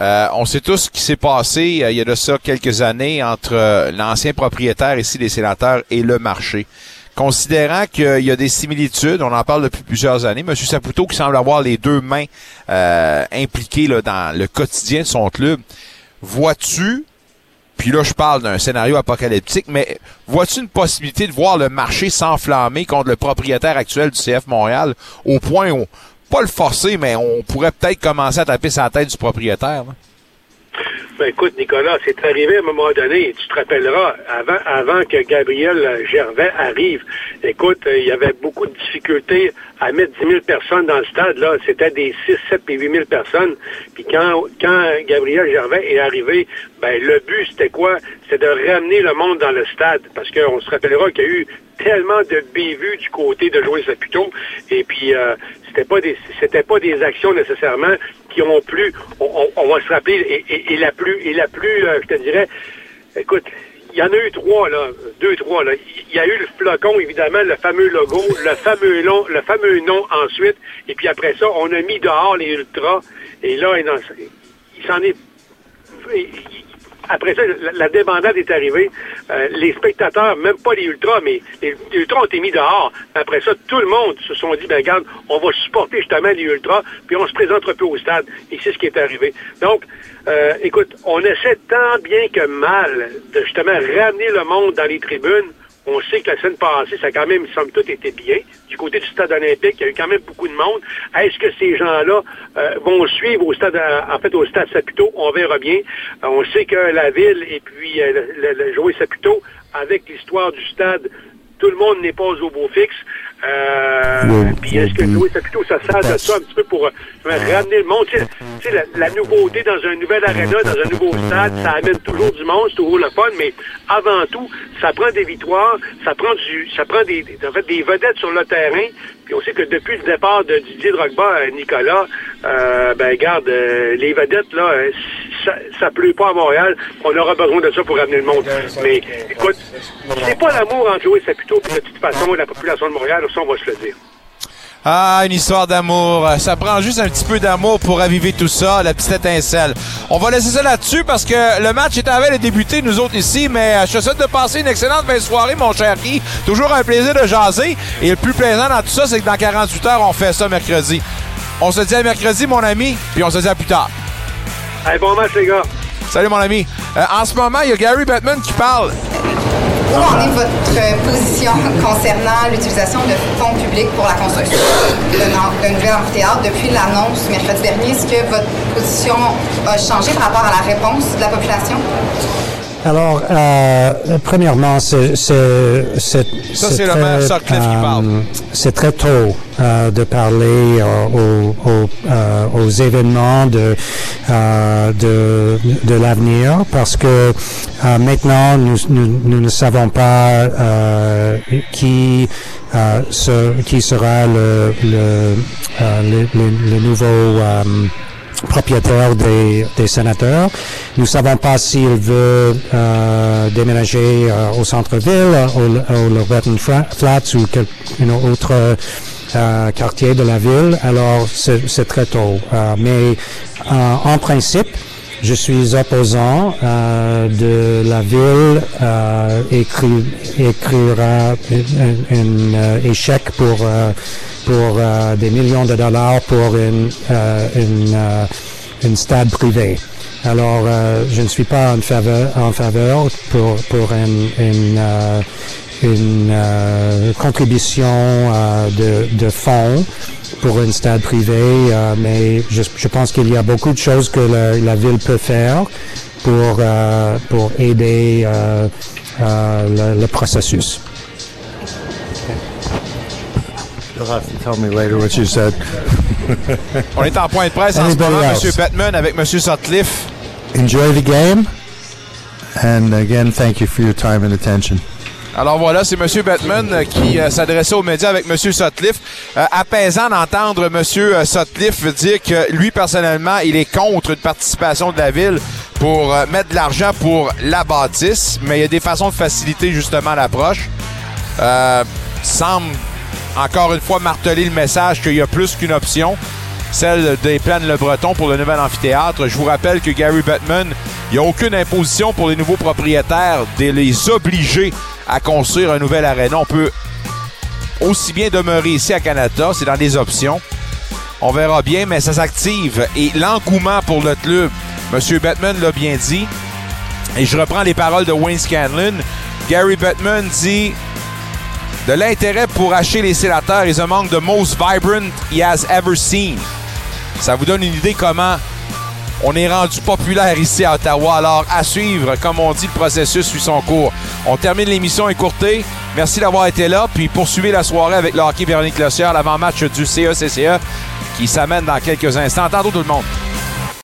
Euh, on sait tous ce qui s'est passé euh, il y a de ça quelques années entre euh, l'ancien propriétaire ici des sénateurs et le marché. Considérant qu'il y a des similitudes, on en parle depuis plusieurs années, M. Saputo qui semble avoir les deux mains impliquées là, dans le quotidien de son club, vois-tu, puis là je parle d'un scénario apocalyptique, mais vois-tu une possibilité de voir le marché s'enflammer contre le propriétaire actuel du CF Montréal au point où, pas le forcer, mais on pourrait peut-être commencer à taper sa tête du propriétaire? là? Ben, écoute, Nicolas, c'est arrivé à un moment donné, tu te rappelleras, avant, avant que Gabriel Gervais arrive, écoute, euh, il y avait beaucoup de difficultés à mettre 10 000 personnes dans le stade, là. C'était des 6, 7 et 8 000 personnes. Puis quand, quand Gabriel Gervais est arrivé, ben, le but, c'était quoi? C'était de ramener le monde dans le stade. Parce qu'on se rappellera qu'il y a eu tellement de bévues du côté de Joël Saputo. Et puis, euh, c'était pas des c'était pas des actions nécessairement qui ont plu. On, va se rappeler et, la plus et la plus, euh, je te dirais, écoute. Il y en a eu trois, là. Deux, trois, là. Il y a eu le flocon, évidemment, le fameux logo, le fameux nom, le fameux nom ensuite. Et puis après ça, on a mis dehors les ultras. Et là, il, en- il s'en est après ça, la, débandade est arrivée. Euh, les spectateurs, même pas les ultras, mais les, ultras ont été mis dehors. Après ça, tout le monde se sont dit, ben regarde, on va supporter justement les ultras, puis on se présentera peu au stade. Et c'est ce qui est arrivé. Donc, euh, écoute, on essaie tant bien que mal de justement ramener le monde dans les tribunes On sait que la semaine passée, ça a quand même, somme toute, été bien. Du côté du stade olympique, il y a eu quand même beaucoup de monde. Est-ce que ces gens-là euh, vont suivre au stade, en fait, au stade Saputo? On verra bien. Euh, on sait que la ville et puis euh, le, le, le Saputo, avec l'histoire du stade, tout le monde n'est pas au beau fixe. Euh, puis est-ce que Joey Saputo, ça sert de ça un petit peu pour euh, ramener le monde? Tu sais, la, la nouveauté dans un nouvel aréna, dans un nouveau stade, ça amène toujours du monde, c'est toujours le fun, mais avant tout, ça prend des victoires, ça prend du, ça prend des, en fait, des vedettes sur le terrain. Puis on sait que depuis le départ de Didier Drogba, euh, Nicolas, euh, ben garde, euh, les vedettes, là, euh, ça, ça pleut pas à Montréal. On aura besoin de ça pour ramener le monde. Mais écoute, c'est pas l'amour entre Joey Saputo et de toute façon la population de Montréal, ça on va se le dire. Ah, une histoire d'amour. Ça prend juste un petit peu d'amour pour raviver tout ça, la petite étincelle. On va laisser ça là-dessus parce que le match est à veille de débuter, nous autres ici, mais euh, je te souhaite de passer une excellente fin de soirée, mon cher Guy. Toujours un plaisir de jaser. Et le plus plaisant dans tout ça, c'est que dans 48 heures, on fait ça mercredi. On se dit à mercredi, mon ami, puis on se dit à plus tard. Allez, bon match, les gars. Salut, mon ami. Euh, en ce moment, il y a Gary Bettman qui parle. Où en est votre position concernant l'utilisation de fonds publics pour la construction d'un d'un nouvel amphithéâtre depuis l'annonce mercredi dernier? Est-ce que votre position a changé par rapport à la réponse de la population? Alors, euh, premièrement, c'est c'est très, tôt euh, de parler euh, aux, aux, euh, aux événements de euh, de, de l'avenir parce que euh, maintenant nous, nous, nous ne savons pas euh, qui euh, ce- qui sera le le, euh, le, le- le nouveau euh, propriétaire des, des sénateurs. Nous savons pas s'il veut euh, déménager euh, au centre-ville, au, au Fra- Flats ou quel une autre euh, quartier de la ville. Alors, c'est très tôt. Euh, mais euh, en principe, je suis opposant euh, de la ville euh, écri- écrira un, un, euh, échec pour euh, pour euh, des millions de dollars pour une euh, une, euh, une stade privé. Alors, euh, je ne suis pas en faveur, en faveur pour, pour une, une, euh, une euh, contribution de, de fonds pour une stade privé, euh, mais je, je pense qu'il y a beaucoup de choses que la, la ville peut faire pour, pour aider le, le processus. You'll have to tell me later what you said. On est en point de presse en ce moment? M. Bettman avec M. Sutcliffe. Enjoy the game. And again, thank you for your time and attention. Alors voilà, c'est M. Bettman euh, qui euh, s'adressait aux médias avec M. Sutcliffe. Euh, apaisant d'entendre M. euh, Sutcliffe dire que lui, personnellement, il est contre une participation de la ville pour euh, mettre de l'argent pour la bâtisse, mais il y a des façons de faciliter justement l'approche. Semble encore une fois marteler le message qu'il y a plus qu'une option, celle des plaines Le Breton pour le nouvel amphithéâtre. Je vous rappelle que Gary Bettman, il n'y a aucune imposition pour les nouveaux propriétaires de les obliger à construire un nouvel aréna. On peut aussi bien demeurer ici à Canada, c'est dans les options. On verra bien, mais ça s'active. Et l'engouement pour le club, M. Bettman l'a bien dit. Et je reprends les paroles de Wayne Scanlon. Gary Bettman dit de l'intérêt pour acheter les sénateurs is among the most vibrant he has ever seen. Ça vous donne une idée comment on est rendu populaire ici à Ottawa. Alors, à suivre, comme on dit, le processus suit son cours. On termine l'émission écourtée. Merci d'avoir été là. Puis poursuivez la soirée avec le hockey Véronique Lossière, l'avant-match du CECCE qui s'amène dans quelques instants. Tantôt tout le monde.